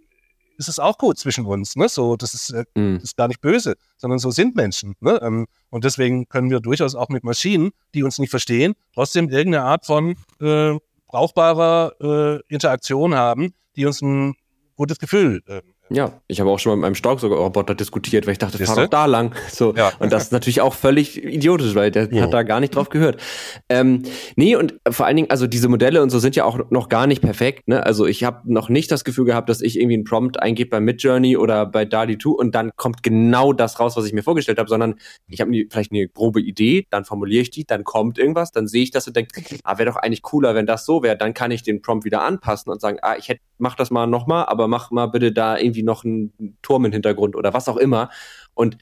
ist es auch gut zwischen uns. Ne? So, das ist, äh, das ist gar nicht böse, sondern so sind Menschen. Ne? Ähm, und deswegen können wir durchaus auch mit Maschinen, die uns nicht verstehen, trotzdem irgendeine Art von äh, brauchbarer äh, Interaktion haben, die uns ein gutes Gefühl äh, ja, ich habe auch schon mal mit meinem Staubsaugerroboter diskutiert, weil ich dachte, fahr doch da lang. So. Ja. Und das ist natürlich auch völlig idiotisch, weil der ja. hat da gar nicht drauf gehört. Ähm, nee, und vor allen Dingen, also diese Modelle und so sind ja auch noch gar nicht perfekt. Ne? Also ich habe noch nicht das Gefühl gehabt, dass ich irgendwie einen Prompt eingebe bei Midjourney oder bei DALI 2 und dann kommt genau das raus, was ich mir vorgestellt habe, sondern ich habe vielleicht eine grobe Idee, dann formuliere ich die, dann kommt irgendwas, dann sehe ich das und denke, ah, wäre doch eigentlich cooler, wenn das so wäre. Dann kann ich den Prompt wieder anpassen und sagen, ah, ich hätte, mach das mal nochmal, aber mach mal bitte da irgendwie irgendwie noch ein Turm im Hintergrund oder was auch immer. Und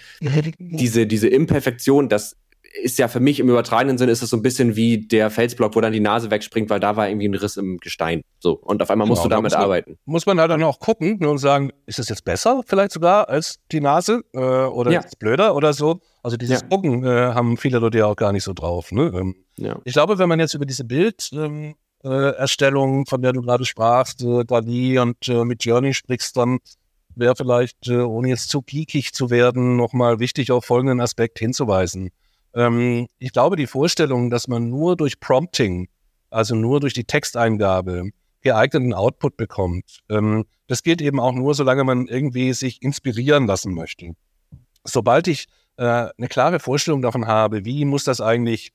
diese, diese Imperfektion, das ist ja für mich im übertragenen Sinn ist es so ein bisschen wie der Felsblock, wo dann die Nase wegspringt, weil da war irgendwie ein Riss im Gestein. So. Und auf einmal musst genau, du damit muss man, arbeiten. Muss man halt dann auch gucken ne, und sagen, ist das jetzt besser vielleicht sogar als die Nase? Äh, oder ja. ist es blöder oder so? Also dieses ja. Gucken äh, haben viele Leute ja auch gar nicht so drauf. Ne? Ähm, ja. Ich glaube, wenn man jetzt über diese Bild, ähm, äh, von der du gerade sprachst, äh, Dali und äh, mit Journey sprichst, dann wäre vielleicht, äh, ohne jetzt zu geekig zu werden, nochmal wichtig auf folgenden Aspekt hinzuweisen. Ähm, ich glaube, die Vorstellung, dass man nur durch Prompting, also nur durch die Texteingabe, geeigneten Output bekommt, ähm, das gilt eben auch nur, solange man irgendwie sich inspirieren lassen möchte. Sobald ich äh, eine klare Vorstellung davon habe, wie muss das eigentlich,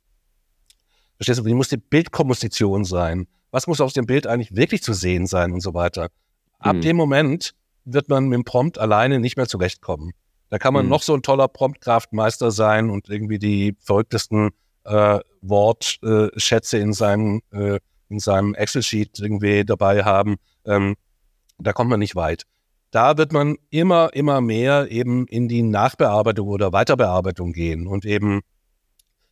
verstehst du, wie muss die Bildkomposition sein? Was muss aus dem Bild eigentlich wirklich zu sehen sein und so weiter? ab mhm. dem Moment wird man mit dem Prompt alleine nicht mehr zurechtkommen. Da kann man mhm. noch so ein toller Promptkraftmeister sein und irgendwie die verrücktesten äh, Wortschätze äh, in seinem, äh, in seinem Excel-Sheet irgendwie dabei haben. Ähm, da kommt man nicht weit. Da wird man immer, immer mehr eben in die Nachbearbeitung oder Weiterbearbeitung gehen und eben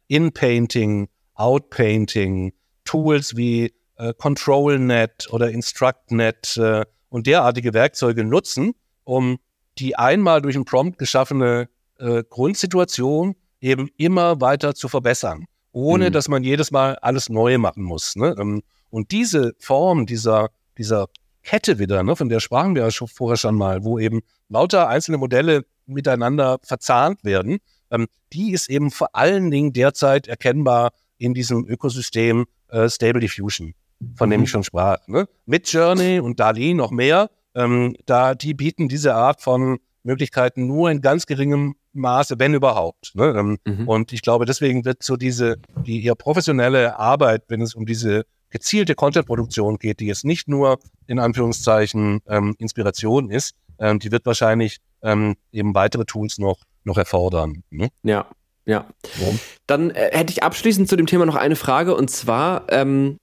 In-Painting, Out-Painting, Tools wie äh, ControlNet oder InstructNet äh, und derartige Werkzeuge nutzen, um die einmal durch einen Prompt geschaffene äh, Grundsituation eben immer weiter zu verbessern, ohne mhm. dass man jedes Mal alles neu machen muss. Ne? Ähm, und diese Form dieser, dieser Kette wieder, ne, von der sprachen wir ja schon vorher schon mal, wo eben lauter einzelne Modelle miteinander verzahnt werden, ähm, die ist eben vor allen Dingen derzeit erkennbar in diesem Ökosystem äh, Stable Diffusion, von dem mhm. ich schon sprach. Ne? Mit Journey und DALI noch mehr, ähm, da die bieten diese Art von Möglichkeiten nur in ganz geringem Maße, wenn überhaupt. Ne? Ähm, mhm. Und ich glaube, deswegen wird so diese, die eher professionelle Arbeit, wenn es um diese gezielte Content-Produktion geht, die jetzt nicht nur in Anführungszeichen ähm, Inspiration ist, ähm, die wird wahrscheinlich ähm, eben weitere Tools noch, noch erfordern. Ne? Ja, ja. ja. Dann äh, hätte ich abschließend zu dem Thema noch eine Frage und zwar, ähm,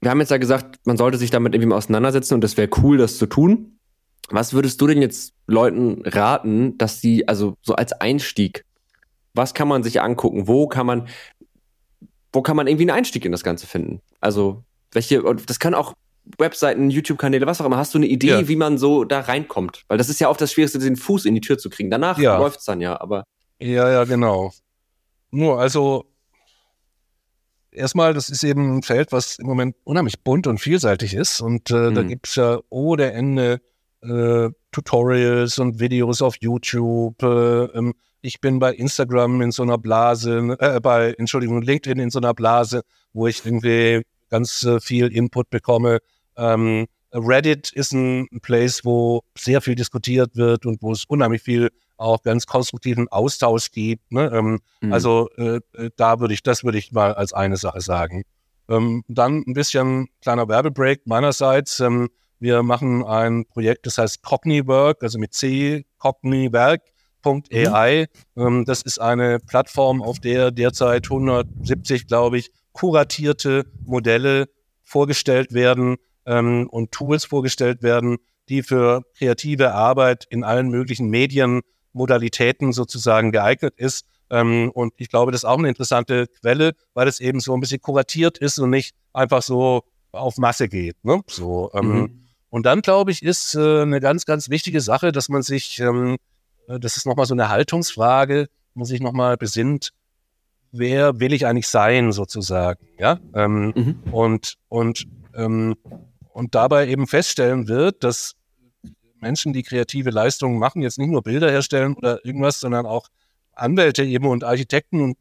wir haben jetzt ja gesagt, man sollte sich damit irgendwie mal auseinandersetzen und das wäre cool, das zu tun. Was würdest du denn jetzt Leuten raten, dass sie, also so als Einstieg, was kann man sich angucken? Wo kann man, wo kann man irgendwie einen Einstieg in das Ganze finden? Also, welche, das kann auch Webseiten, YouTube-Kanäle, was auch immer. Hast du eine Idee, ja. wie man so da reinkommt? Weil das ist ja oft das Schwierigste, den Fuß in die Tür zu kriegen. Danach ja. läuft's dann ja, aber. Ja, ja, genau. Nur, also, erstmal, das ist eben ein Feld, was im Moment unheimlich bunt und vielseitig ist. Und äh, mhm. da gibt's ja ohne Ende äh, Tutorials und Videos auf YouTube. Äh, ähm, ich bin bei Instagram in so einer Blase, äh, bei, Entschuldigung, LinkedIn in so einer Blase, wo ich irgendwie ganz äh, viel Input bekomme. Ähm, Reddit ist ein Place, wo sehr viel diskutiert wird und wo es unheimlich viel auch ganz konstruktiven Austausch gibt. Ne? Ähm, mhm. Also äh, äh, da würde ich, das würde ich mal als eine Sache sagen. Ähm, dann ein bisschen kleiner Werbebreak meinerseits. Ähm, wir machen ein Projekt, das heißt CogniWork, also mit C, CogniWork.ai. Mhm. Ähm, das ist eine Plattform, auf der derzeit 170, glaube ich, kuratierte Modelle vorgestellt werden ähm, und Tools vorgestellt werden, die für kreative Arbeit in allen möglichen Medienmodalitäten sozusagen geeignet ist. Ähm, und ich glaube, das ist auch eine interessante Quelle, weil es eben so ein bisschen kuratiert ist und nicht einfach so auf Masse geht. Ne? So, ähm, mhm. Und dann, glaube ich, ist äh, eine ganz, ganz wichtige Sache, dass man sich, ähm, äh, das ist nochmal so eine Haltungsfrage, man sich nochmal besinnt, wer will ich eigentlich sein, sozusagen, ja? Ähm, mhm. Und, und, ähm, und dabei eben feststellen wird, dass Menschen, die kreative Leistungen machen, jetzt nicht nur Bilder herstellen oder irgendwas, sondern auch Anwälte eben und Architekten und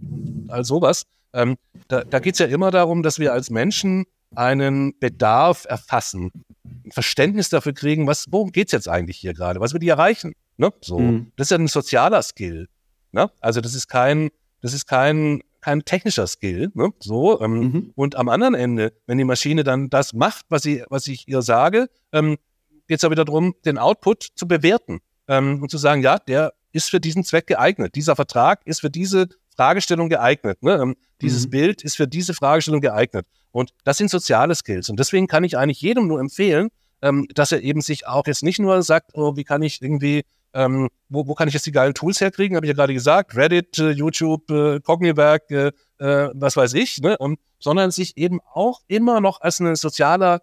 all sowas. Ähm, da da geht es ja immer darum, dass wir als Menschen einen Bedarf erfassen, ein Verständnis dafür kriegen, was, worum geht's jetzt eigentlich hier gerade, was wir die erreichen. Ne? So, mhm. das ist ja ein sozialer Skill. Ne? Also das ist kein, das ist kein, kein technischer Skill. Ne? So ähm, mhm. und am anderen Ende, wenn die Maschine dann das macht, was sie, was ich ihr sage, ähm, geht es ja wieder darum, den Output zu bewerten ähm, und zu sagen, ja, der ist für diesen Zweck geeignet. Dieser Vertrag ist für diese Fragestellung geeignet. Ne? Ähm, dieses mhm. Bild ist für diese Fragestellung geeignet. Und das sind soziale Skills. Und deswegen kann ich eigentlich jedem nur empfehlen, ähm, dass er eben sich auch jetzt nicht nur sagt, oh, wie kann ich irgendwie, ähm, wo, wo kann ich jetzt die geilen Tools herkriegen, habe ich ja gerade gesagt, Reddit, äh, YouTube, äh, Cogniwerk, äh, äh, was weiß ich, ne? Und, sondern sich eben auch immer noch als ein sozialer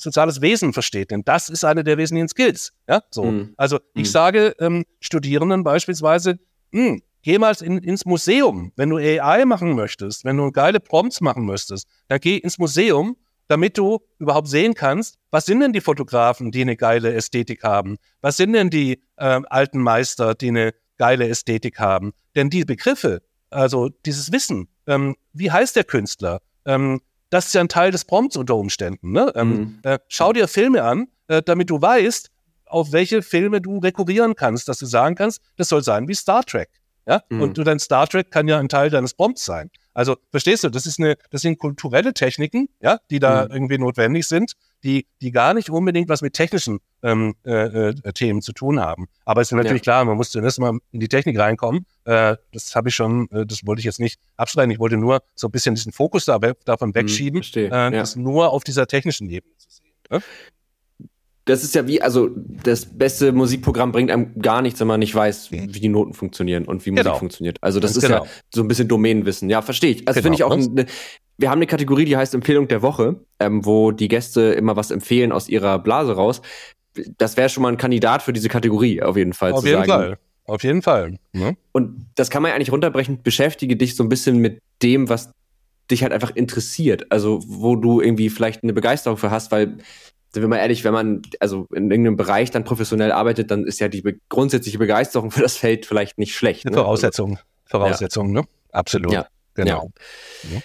soziales Wesen versteht, denn das ist eine der wesentlichen Skills. Ja, so. Mhm. Also ich mhm. sage ähm, Studierenden beispielsweise, mh, hm, Geh mal in, ins Museum. Wenn du AI machen möchtest, wenn du geile Prompts machen möchtest, dann geh ins Museum, damit du überhaupt sehen kannst, was sind denn die Fotografen, die eine geile Ästhetik haben? Was sind denn die äh, alten Meister, die eine geile Ästhetik haben? Denn die Begriffe, also dieses Wissen, ähm, wie heißt der Künstler? Ähm, das ist ja ein Teil des Prompts unter Umständen. Ne? Ähm, mhm. äh, schau dir Filme an, äh, damit du weißt, auf welche Filme du rekurrieren kannst, dass du sagen kannst, das soll sein wie Star Trek. Ja? Mhm. Und du dein Star Trek kann ja ein Teil deines Prompts sein. Also verstehst du, das ist eine, das sind kulturelle Techniken, ja, die da mhm. irgendwie notwendig sind, die, die gar nicht unbedingt was mit technischen ähm, äh, äh, Themen zu tun haben. Aber es ist natürlich ja. klar, man muss zunächst mal in die Technik reinkommen. Äh, das habe ich schon, äh, das wollte ich jetzt nicht abschneiden. Ich wollte nur so ein bisschen diesen Fokus da, davon hm, wegschieben, äh, ja. das nur auf dieser technischen Ebene zu sehen. Ne? das ist ja wie, also das beste Musikprogramm bringt einem gar nichts, wenn man nicht weiß, wie die Noten funktionieren und wie Musik genau. funktioniert. Also das ist genau. ja so ein bisschen Domänenwissen. Ja, verstehe ich. Also genau. finde ich auch, eine, wir haben eine Kategorie, die heißt Empfehlung der Woche, ähm, wo die Gäste immer was empfehlen aus ihrer Blase raus. Das wäre schon mal ein Kandidat für diese Kategorie, auf jeden Fall. Auf jeden sagen. Fall. Auf jeden Fall. Ne? Und das kann man ja eigentlich runterbrechen. Beschäftige dich so ein bisschen mit dem, was dich halt einfach interessiert. Also, wo du irgendwie vielleicht eine Begeisterung für hast, weil sind wir mal ehrlich, wenn man also in irgendeinem Bereich dann professionell arbeitet, dann ist ja die be grundsätzliche Begeisterung für das Feld vielleicht nicht schlecht. Ne? Voraussetzung, Voraussetzung, ja. ne? Absolut. Ja, genau. Ja.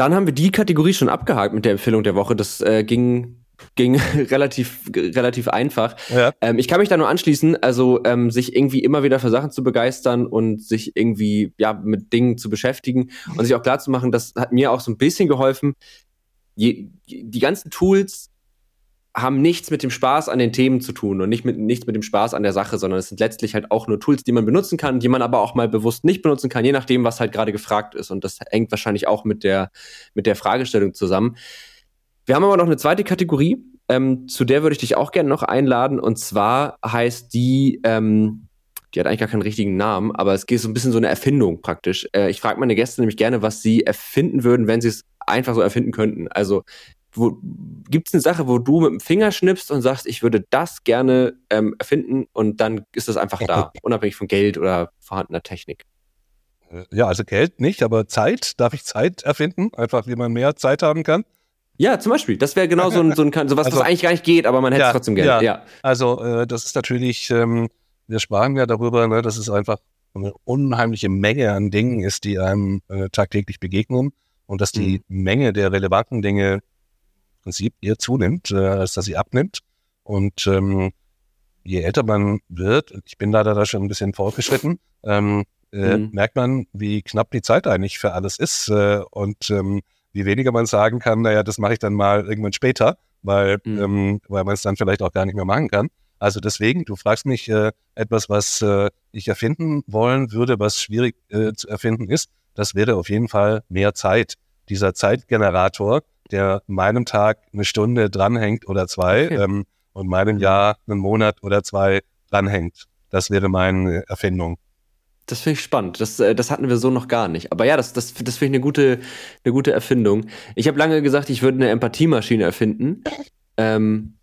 Dann haben wir die Kategorie schon abgehakt mit der Empfehlung der Woche. Das äh, ging ging relativ relativ einfach. Ja. Ähm, ich kann mich da nur anschließen, also ähm, sich irgendwie immer wieder für Sachen zu begeistern und sich irgendwie ja mit Dingen zu beschäftigen und sich auch klar zu machen, das hat mir auch so ein bisschen geholfen. Je, die ganzen Tools haben nichts mit dem Spaß an den Themen zu tun und nicht mit, nichts mit dem Spaß an der Sache, sondern es sind letztlich halt auch nur Tools, die man benutzen kann, die man aber auch mal bewusst nicht benutzen kann, je nachdem, was halt gerade gefragt ist. Und das hängt wahrscheinlich auch mit der, mit der Fragestellung zusammen. Wir haben aber noch eine zweite Kategorie, ähm, zu der würde ich dich auch gerne noch einladen. Und zwar heißt die, ähm, die hat eigentlich gar keinen richtigen Namen, aber es geht so ein bisschen so eine Erfindung praktisch. Äh, ich frage meine Gäste nämlich gerne, was sie erfinden würden, wenn sie es einfach so erfinden könnten. Also gibt es eine Sache, wo du mit dem Finger schnippst und sagst, ich würde das gerne ähm, erfinden und dann ist das einfach da, unabhängig von Geld oder vorhandener Technik? Äh, ja, also Geld nicht, aber Zeit. Darf ich Zeit erfinden? Einfach, wie man mehr Zeit haben kann? Ja, zum Beispiel. Das wäre genau so ein, so ein so was, also, was eigentlich gar nicht geht, aber man hätte ja, trotzdem Geld. Ja, ja. also äh, das ist natürlich, ähm, wir sprachen ja darüber, ne, dass es einfach eine unheimliche Menge an Dingen ist, die einem äh, tagtäglich begegnen und dass die mhm. Menge der relevanten Dinge Prinzip eher zunimmt, äh, als dass sie abnimmt. Und ähm, je älter man wird, ich bin leider da schon ein bisschen fortgeschritten, ähm, äh, mhm. merkt man, wie knapp die Zeit eigentlich für alles ist äh, und ähm, wie weniger man sagen kann, naja, das mache ich dann mal irgendwann später, weil, mhm. ähm, weil man es dann vielleicht auch gar nicht mehr machen kann. Also deswegen, du fragst mich äh, etwas, was äh, ich erfinden wollen würde, was schwierig äh, zu erfinden ist. Das wäre auf jeden Fall mehr Zeit. Dieser Zeitgenerator, der meinem Tag eine Stunde dranhängt oder zwei okay. ähm, und meinem Jahr einen Monat oder zwei dranhängt. Das wäre meine Erfindung. Das finde ich spannend. Das, äh, das hatten wir so noch gar nicht. Aber ja, das, das, das finde ich eine gute, eine gute Erfindung. Ich habe lange gesagt, ich würde eine Empathiemaschine erfinden. Ähm,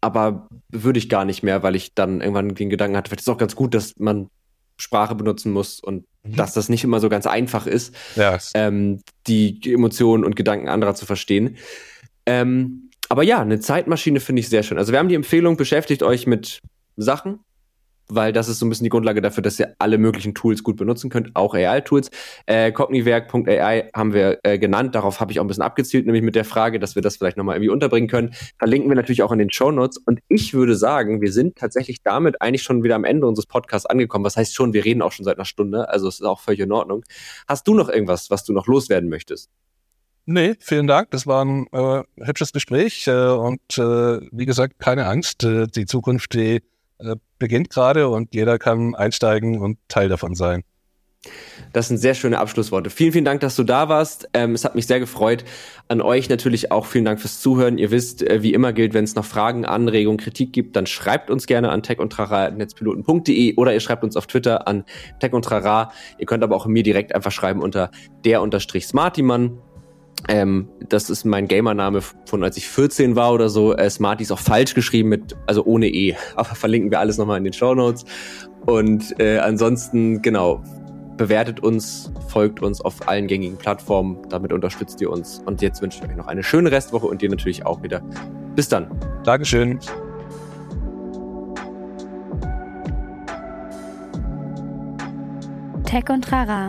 aber würde ich gar nicht mehr, weil ich dann irgendwann den Gedanken hatte, vielleicht ist es auch ganz gut, dass man Sprache benutzen muss und mhm. dass das nicht immer so ganz einfach ist, ja. ähm, die Emotionen und Gedanken anderer zu verstehen. Ähm, aber ja, eine Zeitmaschine finde ich sehr schön. Also wir haben die Empfehlung, beschäftigt euch mit Sachen, weil das ist so ein bisschen die Grundlage dafür, dass ihr alle möglichen Tools gut benutzen könnt, auch AI-Tools. Äh, Cogniwerk.ai haben wir äh, genannt, darauf habe ich auch ein bisschen abgezielt, nämlich mit der Frage, dass wir das vielleicht nochmal irgendwie unterbringen können. Verlinken wir natürlich auch in den Show Notes. Und ich würde sagen, wir sind tatsächlich damit eigentlich schon wieder am Ende unseres Podcasts angekommen. Was heißt schon, wir reden auch schon seit einer Stunde, also es ist auch völlig in Ordnung. Hast du noch irgendwas, was du noch loswerden möchtest? Nee, vielen Dank. Das war ein äh, hübsches Gespräch äh, und äh, wie gesagt, keine Angst. Äh, die Zukunft, die äh, beginnt gerade und jeder kann einsteigen und Teil davon sein. Das sind sehr schöne Abschlussworte. Vielen, vielen Dank, dass du da warst. Ähm, es hat mich sehr gefreut. An euch natürlich auch vielen Dank fürs Zuhören. Ihr wisst, äh, wie immer gilt, wenn es noch Fragen, Anregungen, Kritik gibt, dann schreibt uns gerne an techundtrara.netzpiloten.de oder ihr schreibt uns auf Twitter an techundtrara. Ihr könnt aber auch mir direkt einfach schreiben unter der unterstrich Smartiman. Ähm, das ist mein Gamername von als ich 14 war oder so. Äh, Smarty ist auch falsch geschrieben mit, also ohne E. Aber verlinken wir alles nochmal in den Show Notes. Und äh, ansonsten, genau, bewertet uns, folgt uns auf allen gängigen Plattformen. Damit unterstützt ihr uns. Und jetzt wünsche ich euch noch eine schöne Restwoche und dir natürlich auch wieder. Bis dann. Dankeschön. Tech und Trara